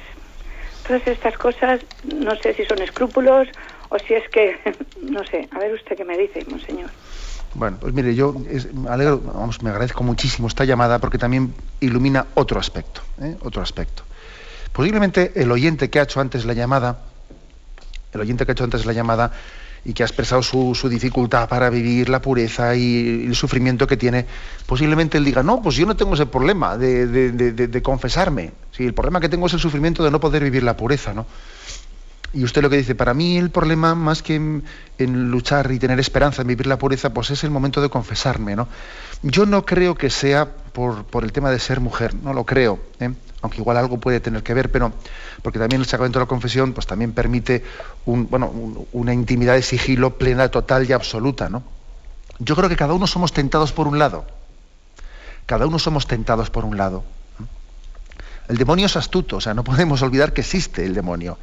Todas estas cosas, no sé si son escrúpulos o si es que, no sé, a ver usted qué me dice, monseñor. Bueno, pues mire, yo me, alegro, vamos, me agradezco muchísimo esta llamada porque también ilumina otro aspecto, ¿eh? otro aspecto. Posiblemente el oyente que ha hecho antes la llamada, el oyente que ha hecho antes la llamada, y que ha expresado su, dificultad para vivir la pureza y el sufrimiento que tiene, posiblemente él diga, no, pues yo no tengo ese problema de, confesarme. Sí, el problema que tengo es el sufrimiento de no poder vivir la pureza, ¿no? Y usted lo que dice, para mí el problema más que en, luchar y tener esperanza en vivir la pureza, pues es el momento de confesarme, ¿no? Yo no creo que sea por, el tema de ser mujer, no lo creo. ¿eh? aunque igual algo puede tener que ver, pero porque también el sacramento de la confesión pues también permite una intimidad de sigilo plena, total y absoluta, ¿no? Yo creo que cada uno somos tentados por un lado. Cada uno somos tentados por un lado. El demonio es astuto, o sea, no podemos olvidar que existe el demonio.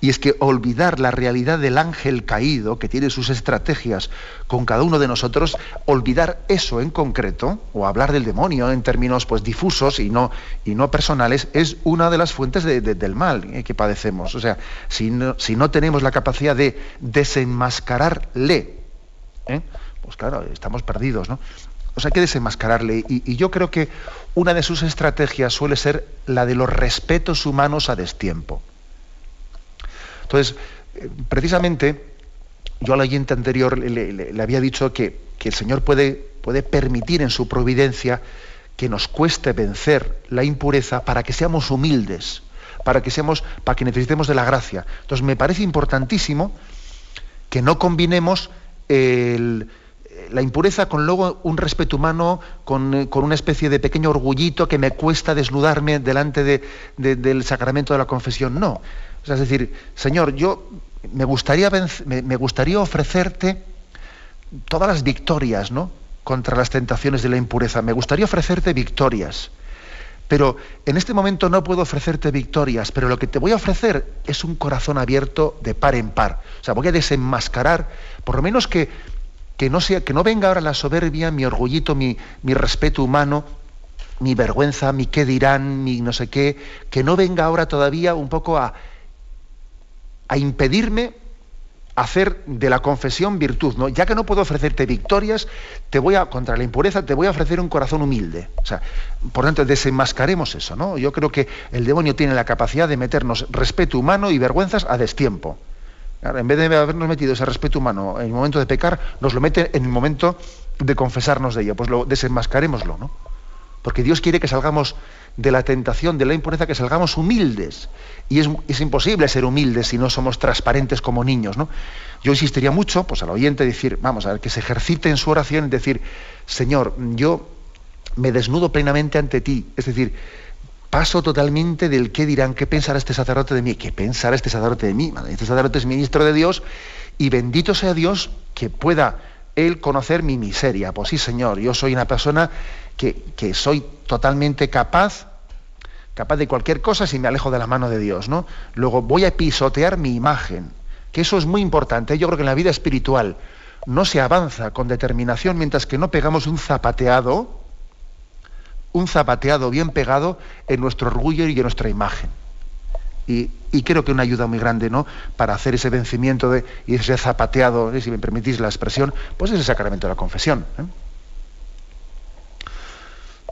Y es que olvidar la realidad del ángel caído, que tiene sus estrategias con cada uno de nosotros, olvidar eso en concreto, o hablar del demonio en términos pues, difusos y no, y no personales, es una de las fuentes del mal eh, que padecemos. O sea, si no, si no, tenemos la capacidad de desenmascararle, ¿eh? pues claro, estamos perdidos, ¿no? O sea, hay que desenmascararle. Y, yo creo que una de sus estrategias suele ser la de los respetos humanos a destiempo. Entonces, eh, precisamente, yo al oyente anterior le, había dicho que, el Señor puede, puede permitir en su providencia que nos cueste vencer la impureza para que seamos humildes, para que seamos, para que necesitemos de la gracia. Entonces me parece importantísimo que no combinemos la impureza con luego un respeto humano, con, con, una especie de pequeño orgullito que me cuesta desnudarme delante del sacramento de la confesión. No, es decir, Señor, yo me gustaría, me gustaría ofrecerte todas las victorias, ¿no? Contra las tentaciones de la impureza. Me gustaría ofrecerte victorias. Pero en este momento no puedo ofrecerte victorias, pero lo que te voy a ofrecer es un corazón abierto de par en par. O sea, voy a desenmascarar, por lo menos que, que, no, sea, que no venga ahora la soberbia, mi orgullito, mi, mi respeto humano, mi vergüenza, mi qué dirán, mi no sé qué, que no venga ahora todavía un poco a, a impedirme hacer de la confesión virtud, ¿no? Ya que no puedo ofrecerte victorias, te voy a contra la impureza, te voy a ofrecer un corazón humilde. O sea, por tanto, desenmascaremos eso, ¿no? Yo creo que el demonio tiene la capacidad de meternos respeto humano y vergüenzas a destiempo. En vez de habernos metido ese respeto humano en el momento de pecar, nos lo mete en el momento de confesarnos de ello. Pues lo desenmascarémoslo, ¿no? Porque Dios quiere que salgamos de la tentación de la impureza que salgamos humildes. Y es, imposible ser humildes si no somos transparentes como niños. ¿no? Yo insistiría mucho pues, al oyente decir, vamos a ver, que se ejercite en su oración decir, Señor, yo me desnudo plenamente ante ti. Es decir, paso totalmente del qué dirán, qué pensará este sacerdote de mí, qué pensará este sacerdote de mí. Este sacerdote es ministro de Dios y bendito sea Dios que pueda el conocer mi miseria. Pues sí, Señor, yo soy una persona que, que soy totalmente capaz capaz de cualquier cosa si me alejo de la mano de Dios, ¿no? Luego voy a pisotear mi imagen, que eso es muy importante. Yo creo que en la vida espiritual no se avanza con determinación mientras que no pegamos un zapateado, un zapateado bien pegado en nuestro orgullo y en nuestra imagen. Y, creo que una ayuda muy grande, ¿no? Para hacer ese vencimiento de, y ese zapateado, ¿eh? si me permitís la expresión, pues es el sacramento de la confesión. ¿eh?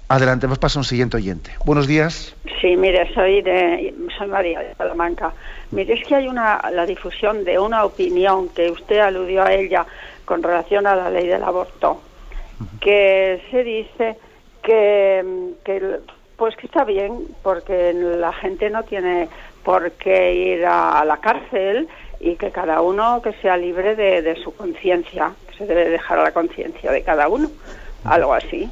Adelante, nos pasa un siguiente oyente. Buenos días. Sí, mire, soy de soy María de Salamanca. Mire, es que hay una la difusión de una opinión que usted aludió a ella con relación a la ley del aborto, que se dice que, pues que está bien porque la gente no tiene por qué ir a, la cárcel y que cada uno que sea libre de, su conciencia, se debe dejar a la conciencia de cada uno, algo así.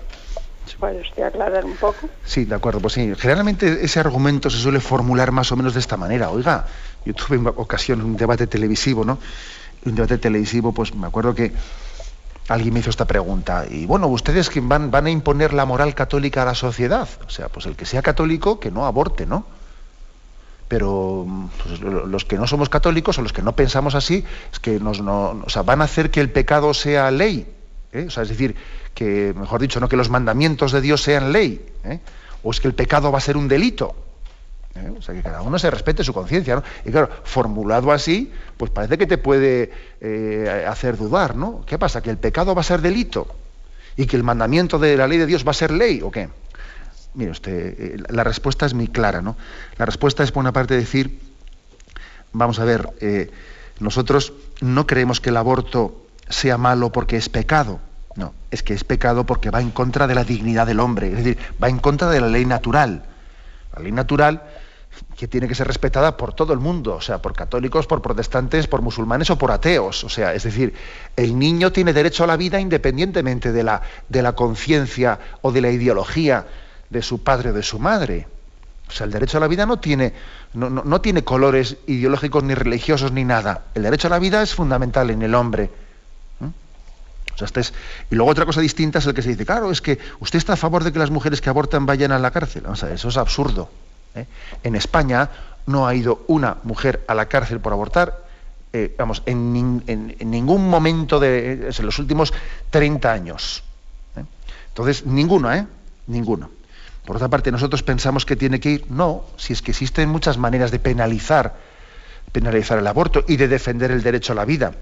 ¿Puede usted aclarar un poco? Sí, de acuerdo. Pues sí, generalmente ese argumento se suele formular más o menos de esta manera. Oiga, yo tuve en ocasión un debate televisivo, ¿no? Un debate televisivo, pues me acuerdo que alguien me hizo esta pregunta. Y bueno, ustedes que van, van a imponer la moral católica a la sociedad. O sea, pues el que sea católico, que no aborte, ¿no? Pero pues, los que no somos católicos o los que no pensamos así, es que nos, no, o sea, van a hacer que el pecado sea ley. ¿eh? O sea, es decir, que, mejor dicho, no que los mandamientos de Dios sean ley, ¿eh? o es que el pecado va a ser un delito. ¿Eh? O sea, que cada uno se respete su conciencia, ¿no? Y claro, formulado así, pues parece que te puede eh, hacer dudar, ¿no? ¿Qué pasa? ¿Que el pecado va a ser delito? ¿Y que el mandamiento de la ley de Dios va a ser ley o qué? Mire usted, la respuesta es muy clara, ¿no? La respuesta es, por una parte, decir, vamos a ver, nosotros no creemos que el aborto sea malo porque es pecado. No, es que es pecado porque va en contra de la dignidad del hombre, es decir, va en contra de la ley natural. La ley natural que tiene que ser respetada por todo el mundo, o sea, por católicos, por protestantes, por musulmanes o por ateos. O sea, es decir, el niño tiene derecho a la vida independientemente de la, de la conciencia o de la ideología de su padre o de su madre. O sea, el derecho a la vida no tiene, no, no tiene colores ideológicos ni religiosos ni nada. El derecho a la vida es fundamental en el hombre y luego otra cosa distinta es el que se dice, claro, es que usted está a favor de que las mujeres que abortan vayan a la cárcel. Vamos a eso es absurdo. ¿Eh? En España no ha ido una mujer a la cárcel por abortar, eh, vamos, en, ningún momento de los últimos 30 años. ¿eh? Entonces, ninguna, ¿eh? Ninguno. Por otra parte, nosotros pensamos que tiene que ir. No, si es que existen muchas maneras de penalizar penalizar el aborto y de defender el derecho a la vida.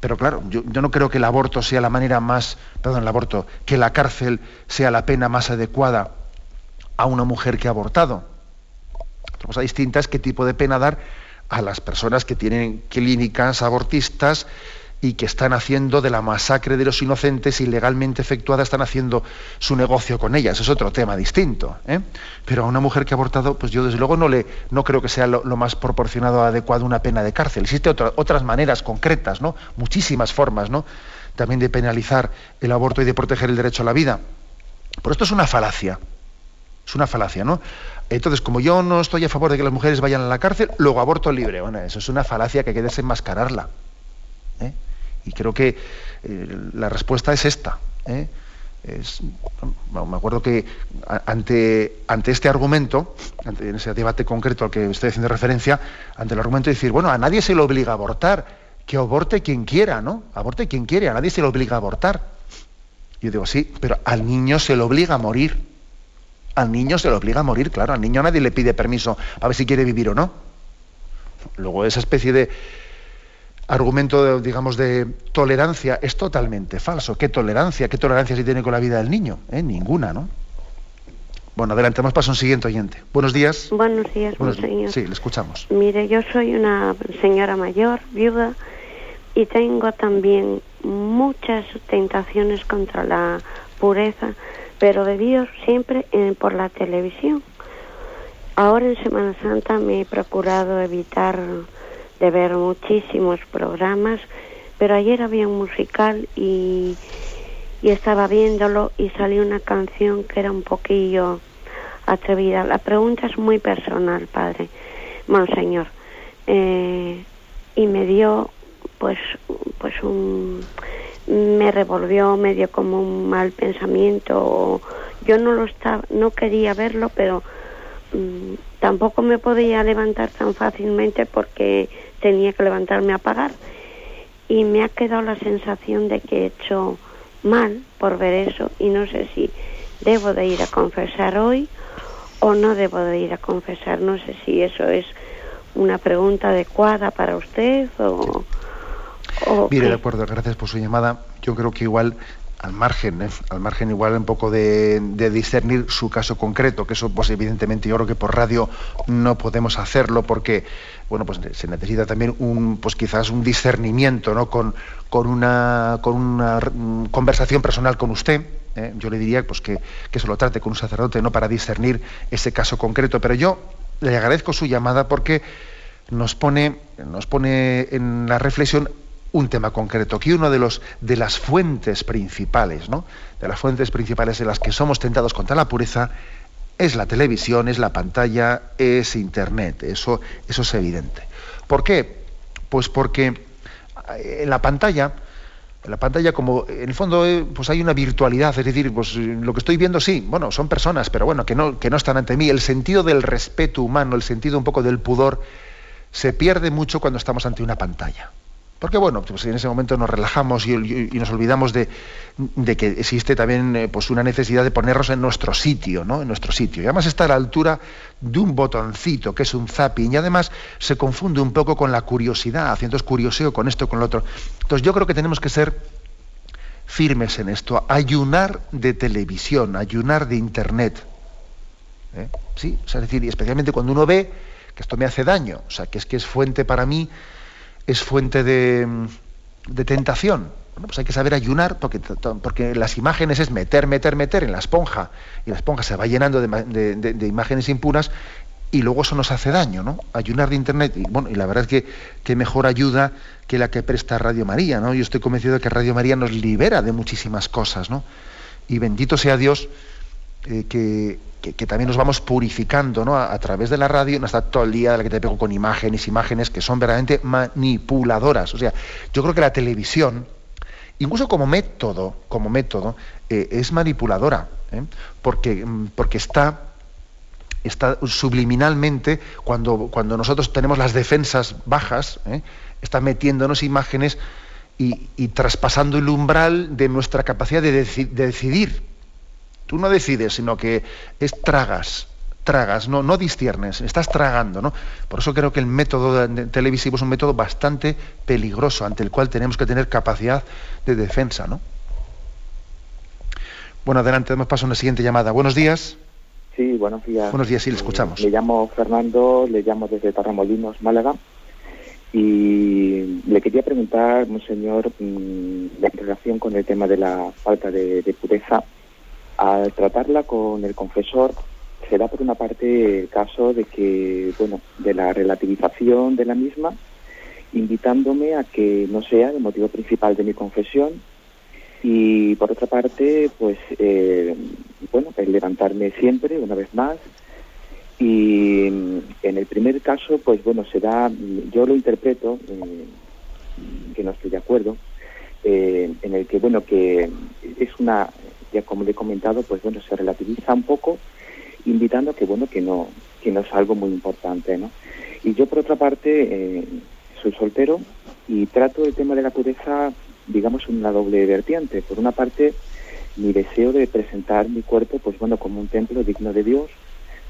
Pero claro, yo, no creo que el aborto sea la manera más, perdón, el aborto, que la cárcel sea la pena más adecuada a una mujer que ha abortado. Otra cosa distinta es qué tipo de pena dar a las personas que tienen clínicas abortistas y que están haciendo de la masacre de los inocentes ilegalmente efectuada, están haciendo su negocio con ellas. Es otro tema distinto. ¿eh? Pero a una mujer que ha abortado, pues yo desde luego no, le, no creo que sea lo, más proporcionado adecuado una pena de cárcel. Existen otras maneras concretas, ¿no? muchísimas formas ¿no? también de penalizar el aborto y de proteger el derecho a la vida. Pero esto es una falacia. Es una falacia, ¿no? Entonces, como yo no estoy a favor de que las mujeres vayan a la cárcel, luego aborto libre. Bueno, eso es una falacia que hay que desenmascararla. ¿eh? Y creo que eh, la respuesta es esta. ¿eh? me acuerdo que ante, este argumento, ante en ese debate concreto al que estoy haciendo referencia, ante el argumento de decir, bueno, a nadie se le obliga a abortar, que aborte quien quiera, ¿no? Aborte quien quiere, a nadie se le obliga a abortar. Yo digo, sí, pero al niño se le obliga a morir. Al niño se le obliga a morir, claro, al niño nadie le pide permiso para ver si quiere vivir o no. Luego esa especie de, argumento, digamos, de tolerancia es totalmente falso. ¿Qué tolerancia? ¿Qué tolerancia se tiene con la vida del niño? ¿Eh? Ninguna, ¿no? Bueno, adelantemos paso un siguiente oyente. Buenos días. Buenos días, señor. Sí, le escuchamos. Mire, yo soy una señora mayor, viuda, y tengo también muchas tentaciones contra la pureza, pero de Dios siempre por la televisión. Ahora en Semana Santa me he procurado evitar de ver muchísimos programas, pero ayer había un musical y, y estaba viéndolo y salió una canción que era un poquillo atrevida. La pregunta es muy personal, padre, monseñor, eh, y me dio pues pues un me revolvió medio como un mal pensamiento. Yo no lo estaba, no quería verlo, pero mm, tampoco me podía levantar tan fácilmente porque tenía que levantarme a pagar. Y me ha quedado la sensación de que he hecho mal por ver eso y no sé si debo de ir a confesar hoy o no debo de ir a confesar. No sé si eso es una pregunta adecuada para usted o... Mire, de acuerdo, gracias por su llamada. Yo creo que igual al margen, ¿eh? al margen igual un poco de, discernir su caso concreto, que eso pues evidentemente yo creo que por radio no podemos hacerlo porque bueno pues se necesita también un pues quizás un discernimiento ¿no? con, con una con una conversación personal con usted. ¿eh? Yo le diría pues que, que se lo trate con un sacerdote no para discernir ese caso concreto, pero yo le agradezco su llamada porque nos pone, nos pone en la reflexión un tema concreto, que uno de los de las fuentes principales, ¿no? De las fuentes principales en las que somos tentados contra la pureza es la televisión, es la pantalla, es internet, eso, eso es evidente. ¿Por qué? Pues porque eh, en la pantalla, en la pantalla como en el fondo eh, pues hay una virtualidad, es decir, pues lo que estoy viendo sí, bueno, son personas, pero bueno, que no, que no están ante mí. El sentido del respeto humano, el sentido un poco del pudor, se pierde mucho cuando estamos ante una pantalla. Porque bueno, pues en ese momento nos relajamos y, nos olvidamos de, que existe también eh, pues una necesidad de ponernos en nuestro sitio, ¿no? En nuestro sitio. Y además está a la altura de un botoncito, que es un zapping, y además se confunde un poco con la curiosidad, haciendo curioseo con esto, con lo otro. Entonces yo creo que tenemos que ser firmes en esto, ayunar de televisión, ayunar de internet. ¿eh? Sí, es decir, y especialmente cuando uno ve que esto me hace daño, o sea, que es que es fuente para mí es fuente de, tentación. Bueno, pues hay que saber ayunar porque, porque las imágenes es meter, meter, meter en la esponja y la esponja se va llenando de, imágenes impuras y luego eso nos hace daño, ¿no? Ayunar de Internet, y, bueno, y la verdad es que, que mejor ayuda que la que presta Radio María, ¿no? Yo estoy convencido de que Radio María nos libera de muchísimas cosas, ¿no? Y bendito sea Dios eh, que, también nos vamos purificando ¿no? a, través de la radio, no está todo el día de la que te pego con imágenes, imágenes que son verdaderamente manipuladoras. O sea, yo creo que la televisión, incluso como método, como método, eh, es manipuladora, ¿eh? porque, mm, porque está, está subliminalmente, cuando, cuando nosotros tenemos las defensas bajas, está metiéndonos imágenes y, y, traspasando el umbral de nuestra capacidad de decidir Tú no decides, sino que es tragas, tragas, no, no distiernes, estás tragando, ¿no? Por eso creo que el método televisivo es un método bastante peligroso, ante el cual tenemos que tener capacidad de defensa, ¿no? Bueno, adelante, damos paso a una siguiente llamada. Buenos días. Sí, buenos días. Buenos días, sí, le escuchamos. Le llamo Fernando, le llamo desde Tarramolinos, Málaga. Y le quería preguntar, monseñor, mm, en relación con el tema de la falta de pureza, al tratarla con el confesor, se da por una parte el caso de que, bueno, de la relativización de la misma, invitándome a que no sea el motivo principal de mi confesión. Y por otra parte, pues, eh, bueno, el levantarme siempre, una vez más, y en el primer caso, pues bueno, se da, yo lo interpreto, eh, que no estoy de acuerdo, eh, en el que, bueno, que es una ya como le he comentado, pues bueno, se relativiza un poco, invitando que bueno, que no, que no es algo muy importante, ¿no? Y yo por otra parte eh, soy soltero y trato el tema de la pureza, digamos, en una doble vertiente. Por una parte, mi deseo de presentar mi cuerpo, pues bueno, como un templo digno de Dios,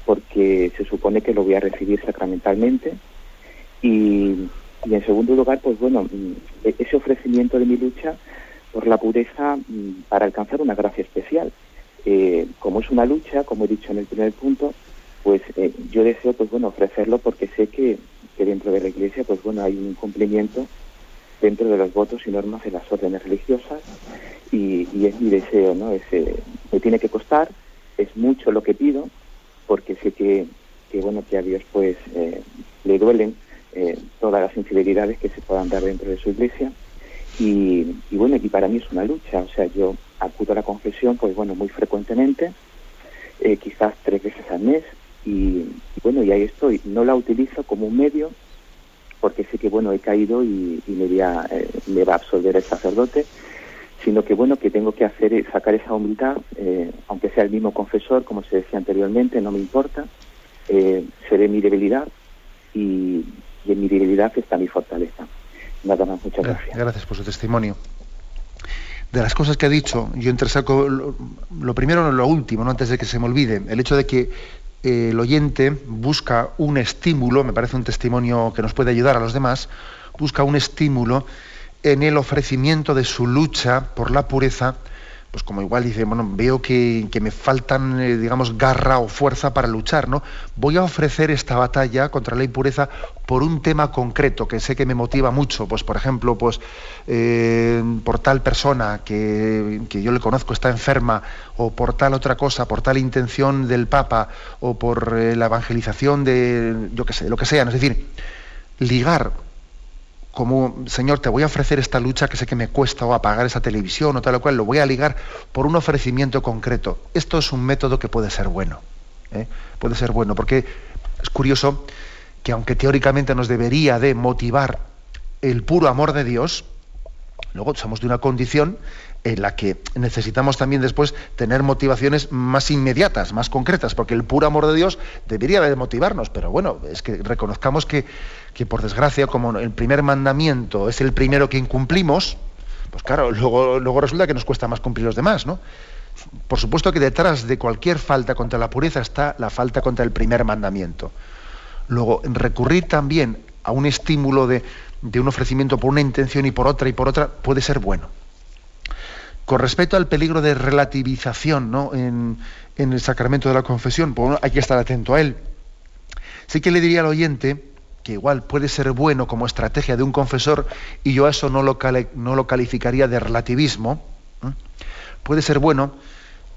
porque se supone que lo voy a recibir sacramentalmente. Y, y en segundo lugar, pues bueno, mm, ese ofrecimiento de mi lucha por la pureza mm, para alcanzar una gracia especial. Eh, como es una lucha, como he dicho en el primer punto, pues eh, yo deseo pues bueno ofrecerlo porque sé que, dentro de la Iglesia pues bueno hay un cumplimiento dentro de los votos y normas de las órdenes religiosas y, es mi deseo, ¿no? Eh, me tiene que costar, es mucho lo que pido porque sé que, que bueno que a Dios pues le duelen todas las infidelidades que se puedan dar dentro de su Iglesia y, bueno, y para mí es una lucha, o sea, yo acudo a la confesión, pues bueno, muy frecuentemente, eh, quizás tres veces al mes, y, bueno, y ahí estoy. No la utilizo como un medio, porque sé que bueno, he caído y, me, voy eh, me va a absolver el sacerdote, sino que bueno, que tengo que hacer sacar esa humildad, eh, aunque sea el mismo confesor, como se decía anteriormente, no me importa, eh, seré mi debilidad y, en mi debilidad está mi fortaleza. Nada más, muchas gracias. Gracias por su testimonio. De las cosas que ha dicho, yo entresaco lo, lo primero, lo último, ¿no? antes de que se me olvide, el hecho de que eh, el oyente busca un estímulo, me parece un testimonio que nos puede ayudar a los demás, busca un estímulo en el ofrecimiento de su lucha por la pureza, pues como igual dice, bueno, veo que, me faltan, eh, digamos, garra o fuerza para luchar, ¿no? Voy a ofrecer esta batalla contra la impureza por un tema concreto que sé que me motiva mucho, pues por ejemplo, pues eh, por tal persona que, yo le conozco está enferma, o por tal otra cosa, por tal intención del Papa, o por eh, la evangelización de, yo qué sé, lo que sea, es decir, ligar como, Señor, te voy a ofrecer esta lucha que sé que me cuesta o apagar esa televisión o tal o cual, lo voy a ligar por un ofrecimiento concreto. Esto es un método que puede ser bueno. ¿eh? Puede ser bueno, porque es curioso que aunque teóricamente nos debería de motivar el puro amor de Dios, luego somos de una condición en la que necesitamos también después tener motivaciones más inmediatas, más concretas, porque el puro amor de Dios debería de motivarnos, pero bueno, es que reconozcamos que, que por desgracia, como el primer mandamiento es el primero que incumplimos, pues claro, luego, luego resulta que nos cuesta más cumplir los demás, ¿no? Por supuesto que detrás de cualquier falta contra la pureza está la falta contra el primer mandamiento. Luego, recurrir también a un estímulo de, de un ofrecimiento por una intención y por otra y por otra puede ser bueno. Con respecto al peligro de relativización ¿no? en, el sacramento de la confesión, pues hay que estar atento a él. Sí que le diría al oyente que igual puede ser bueno como estrategia de un confesor, y yo a eso no lo, calificaría de relativismo, puede ser bueno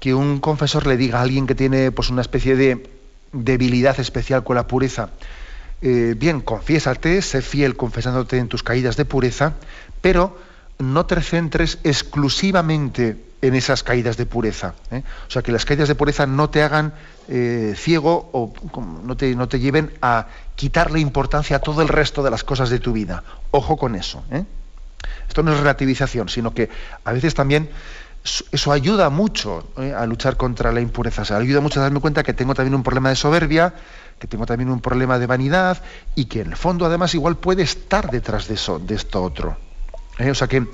que un confesor le diga a alguien que tiene pues, una especie de debilidad especial con la pureza, eh, bien, confiésate, sé fiel confesándote en tus caídas de pureza, pero no te centres exclusivamente en esas caídas de pureza. ¿eh? O sea, que las caídas de pureza no te hagan eh, ciego o no te, no te, lleven a quitarle importancia a todo el resto de las cosas de tu vida. Ojo con eso. ¿eh? Esto no es relativización, sino que a veces también eso ayuda mucho a luchar contra la impureza. O sea, ayuda mucho a darme cuenta que tengo también un problema de soberbia, que tengo también un problema de vanidad y que en el fondo además igual puede estar detrás de eso, de esto otro. ¿Eh? O sea que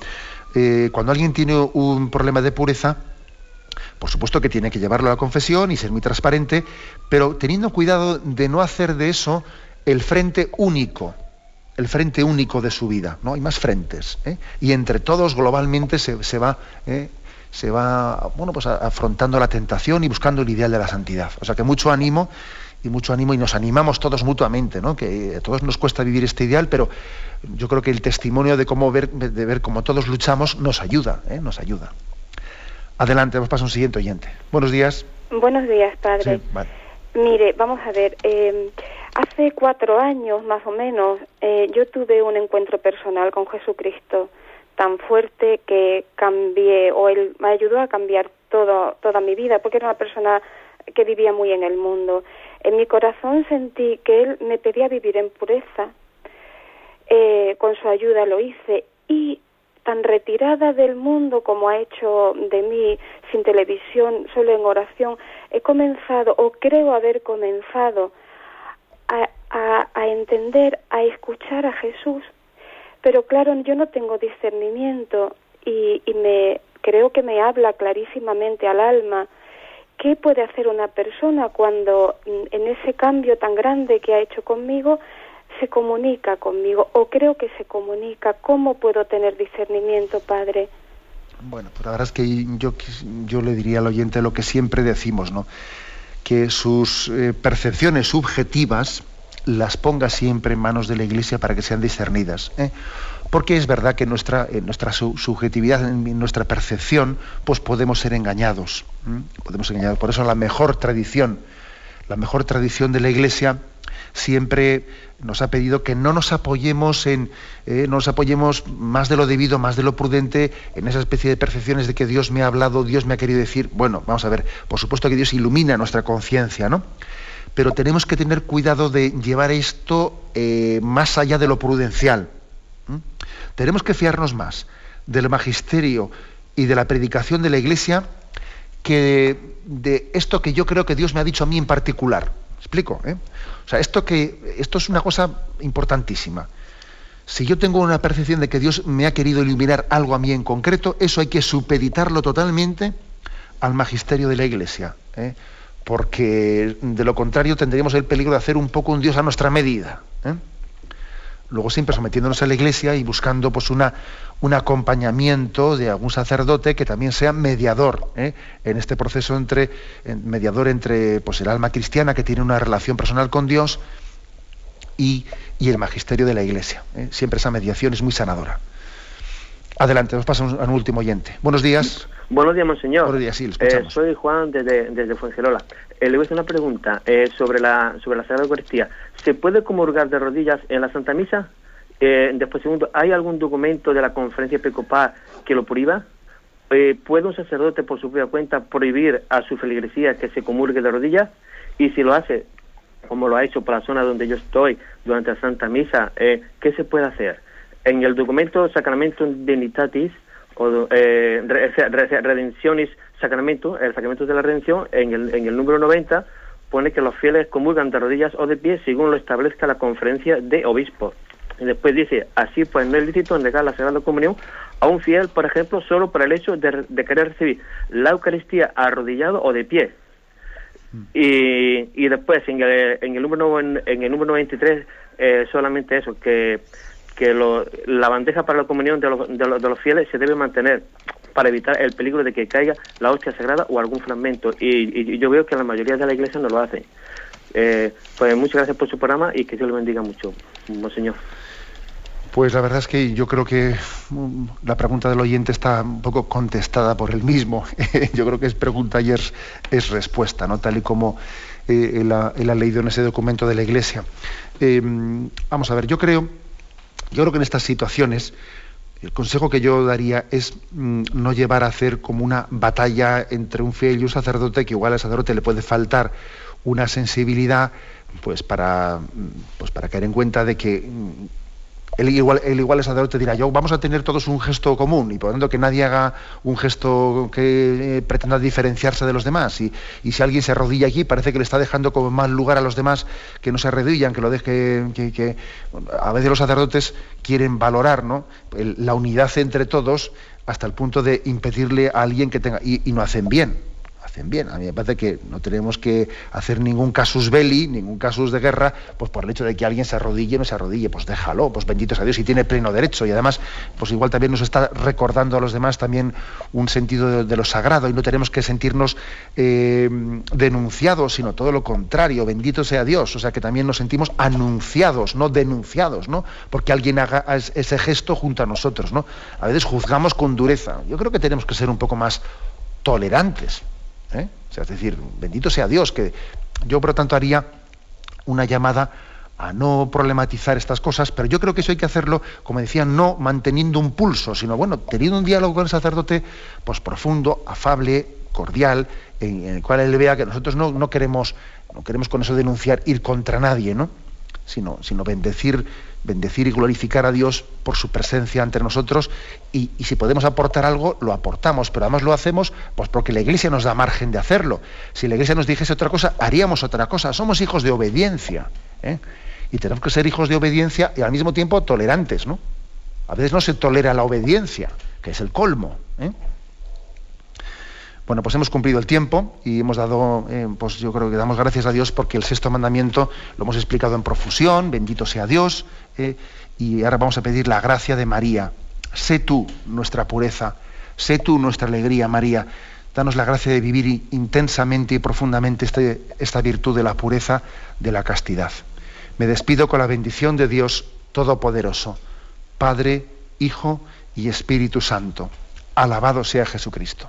eh, cuando alguien tiene un problema de pureza, por supuesto que tiene que llevarlo a la confesión y ser muy transparente, pero teniendo cuidado de no hacer de eso el frente único, el frente único de su vida. ¿no? Hay más frentes. ¿eh? Y entre todos globalmente se, va, se va bueno, pues afrontando la tentación y buscando el ideal de la santidad. O sea que mucho ánimo y mucho ánimo y nos animamos todos mutuamente, ¿no? que a todos nos cuesta vivir este ideal, pero yo creo que el testimonio de cómo ver, de ver cómo todos luchamos nos ayuda, ¿eh? nos ayuda. Adelante, vamos a un siguiente oyente. Buenos días. Buenos días, padre. Mire, vamos a ver, eh, hace cuatro años más o menos eh, yo tuve un encuentro personal con Jesucristo tan fuerte que cambié, o él me ayudó a cambiar todo, toda mi vida, porque era una persona que vivía muy en el mundo. En mi corazón sentí que Él me pedía vivir en pureza. Eh, con su ayuda lo hice y tan retirada del mundo como ha hecho de mí, sin televisión, solo en oración, he comenzado o creo haber comenzado a, entender, a escuchar a Jesús. Pero claro, yo no tengo discernimiento y, y me creo que me habla clarísimamente al alma ¿Qué puede hacer una persona cuando mm, en ese cambio tan grande que ha hecho conmigo se comunica conmigo o creo que se comunica? ¿Cómo puedo tener discernimiento, Padre? Bueno, pues la verdad es que yo, yo le diría al oyente lo que siempre decimos, ¿no? Que sus eh, percepciones subjetivas las ponga siempre en manos de la Iglesia para que sean discernidas. ¿eh? Porque es verdad que en nuestra, nuestra subjetividad, en nuestra percepción, pues podemos ser engañados. Podemos engañados. Por eso la mejor tradición, la mejor tradición de la Iglesia siempre nos ha pedido que no nos apoyemos en, eh, nos apoyemos más de lo debido, más de lo prudente, en esa especie de percepciones de que Dios me ha hablado, Dios me ha querido decir. Bueno, vamos a ver, por supuesto que Dios ilumina nuestra conciencia, ¿no? Pero tenemos que tener cuidado de llevar esto eh, más allá de lo prudencial. Tenemos que fiarnos más del magisterio y de la predicación de la Iglesia que de esto que yo creo que Dios me ha dicho a mí en particular. ¿Explico? Eh? O sea, esto, que, esto es una cosa importantísima. Si yo tengo una percepción de que Dios me ha querido iluminar algo a mí en concreto, eso hay que supeditarlo totalmente al magisterio de la Iglesia. ¿eh? Porque de lo contrario tendríamos el peligro de hacer un poco un Dios a nuestra medida. ¿eh? Luego siempre sometiéndonos a la iglesia y buscando pues una, un acompañamiento de algún sacerdote que también sea mediador ¿eh? en este proceso entre mediador entre pues el alma cristiana que tiene una relación personal con Dios y, el magisterio de la iglesia. ¿eh? Siempre esa mediación es muy sanadora. Adelante, nos pasa a un último oyente. Buenos días. Buenos días, monseñor. Buenos días, sí, eh, soy Juan desde, desde Fuengirola. Eh, le voy a hacer una pregunta eh, sobre, la, sobre la Sagrada Eucaristía. ¿Se puede comulgar de rodillas en la Santa Misa? después, segundo, ¿hay algún documento de la conferencia episcopal que lo prohíba? ¿Puede un sacerdote, por su propia cuenta, prohibir a su feligresía que se comulgue de rodillas? Y si lo hace, como lo ha hecho para la zona donde yo estoy durante la Santa Misa, ¿qué se puede hacer? En el documento Sacramento Dignitatis o eh, redenciones sacramento, el sacramento de la redención, en el, en el número 90 pone que los fieles comulgan de rodillas o de pie según lo establezca la conferencia de obispos. Y después dice, así pues no es lícito negar la Sagrada Comunión a un fiel, por ejemplo, solo por el hecho de, querer recibir la Eucaristía arrodillado o de pie. Mm. Y, y después en el, en el número en, el número 93 eh, solamente eso, que que la bandeja para la comunión de los, de, los, fieles se debe mantener para evitar el peligro de que caiga la hostia sagrada o algún fragmento. Y, yo veo que la mayoría de la iglesia no lo hace. Eh, pues muchas gracias por su programa y que Dios le bendiga mucho, Monseñor. Pues la verdad es que yo creo que mm, la pregunta del oyente está un poco contestada por él mismo. yo creo que es pregunta y es, respuesta, ¿no? Tal y como eh, él, ha, leído en ese documento de la Iglesia. Eh, vamos a ver, yo creo yo creo que en estas situaciones el consejo que yo daría es mm, no llevar a hacer como una batalla entre un fiel y un sacerdote, que igual al sacerdote le puede faltar una sensibilidad pues para, mm, pues para caer en cuenta de que mm, el igual, el igual sacerdote dirá, yo vamos a tener todos un gesto común y por tanto que nadie haga un gesto que eh, pretenda diferenciarse de los demás. Y, si alguien se arrodilla aquí, parece que le está dejando como más lugar a los demás que no se arrodillan, que lo deje, que, a veces los sacerdotes quieren valorar ¿no? la unidad entre todos hasta el punto de impedirle a alguien que tenga, y no hacen bien bien. A mí me parece que no tenemos que hacer ningún casus belli, ningún casus de guerra, pues por el hecho de que alguien se arrodille o no se arrodille, pues déjalo, pues bendito sea Dios y tiene pleno derecho. Y además, pues igual también nos está recordando a los demás también un sentido de, lo sagrado y no tenemos que sentirnos eh, denunciados, sino todo lo contrario, bendito sea Dios. O sea que también nos sentimos anunciados, no denunciados, ¿no? Porque alguien haga ese gesto junto a nosotros, ¿no? A veces juzgamos con dureza. Yo creo que tenemos que ser un poco más tolerantes. ¿Eh? es decir, bendito sea Dios, que yo por lo tanto haría una llamada a no problematizar estas cosas, pero yo creo que eso hay que hacerlo, como decía, no manteniendo un pulso, sino bueno, teniendo un diálogo con el sacerdote, pues profundo, afable, cordial, en, el cual él vea que nosotros no, no, queremos, no queremos con eso denunciar, ir contra nadie, ¿no? Sino, sino bendecir bendecir y glorificar a Dios por su presencia entre nosotros y, si podemos aportar algo, lo aportamos, pero además lo hacemos pues porque la Iglesia nos da margen de hacerlo. Si la Iglesia nos dijese otra cosa, haríamos otra cosa. Somos hijos de obediencia ¿eh? y tenemos que ser hijos de obediencia y al mismo tiempo tolerantes. ¿no? A veces no se tolera la obediencia, que es el colmo. ¿eh? Bueno, pues hemos cumplido el tiempo y hemos dado, eh, pues yo creo que damos gracias a Dios porque el sexto mandamiento lo hemos explicado en profusión, bendito sea Dios, eh, y ahora vamos a pedir la gracia de María. Sé tú nuestra pureza, sé tú nuestra alegría, María. Danos la gracia de vivir intensamente y profundamente este, esta virtud de la pureza, de la castidad. Me despido con la bendición de Dios Todopoderoso, Padre, Hijo y Espíritu Santo. Alabado sea Jesucristo.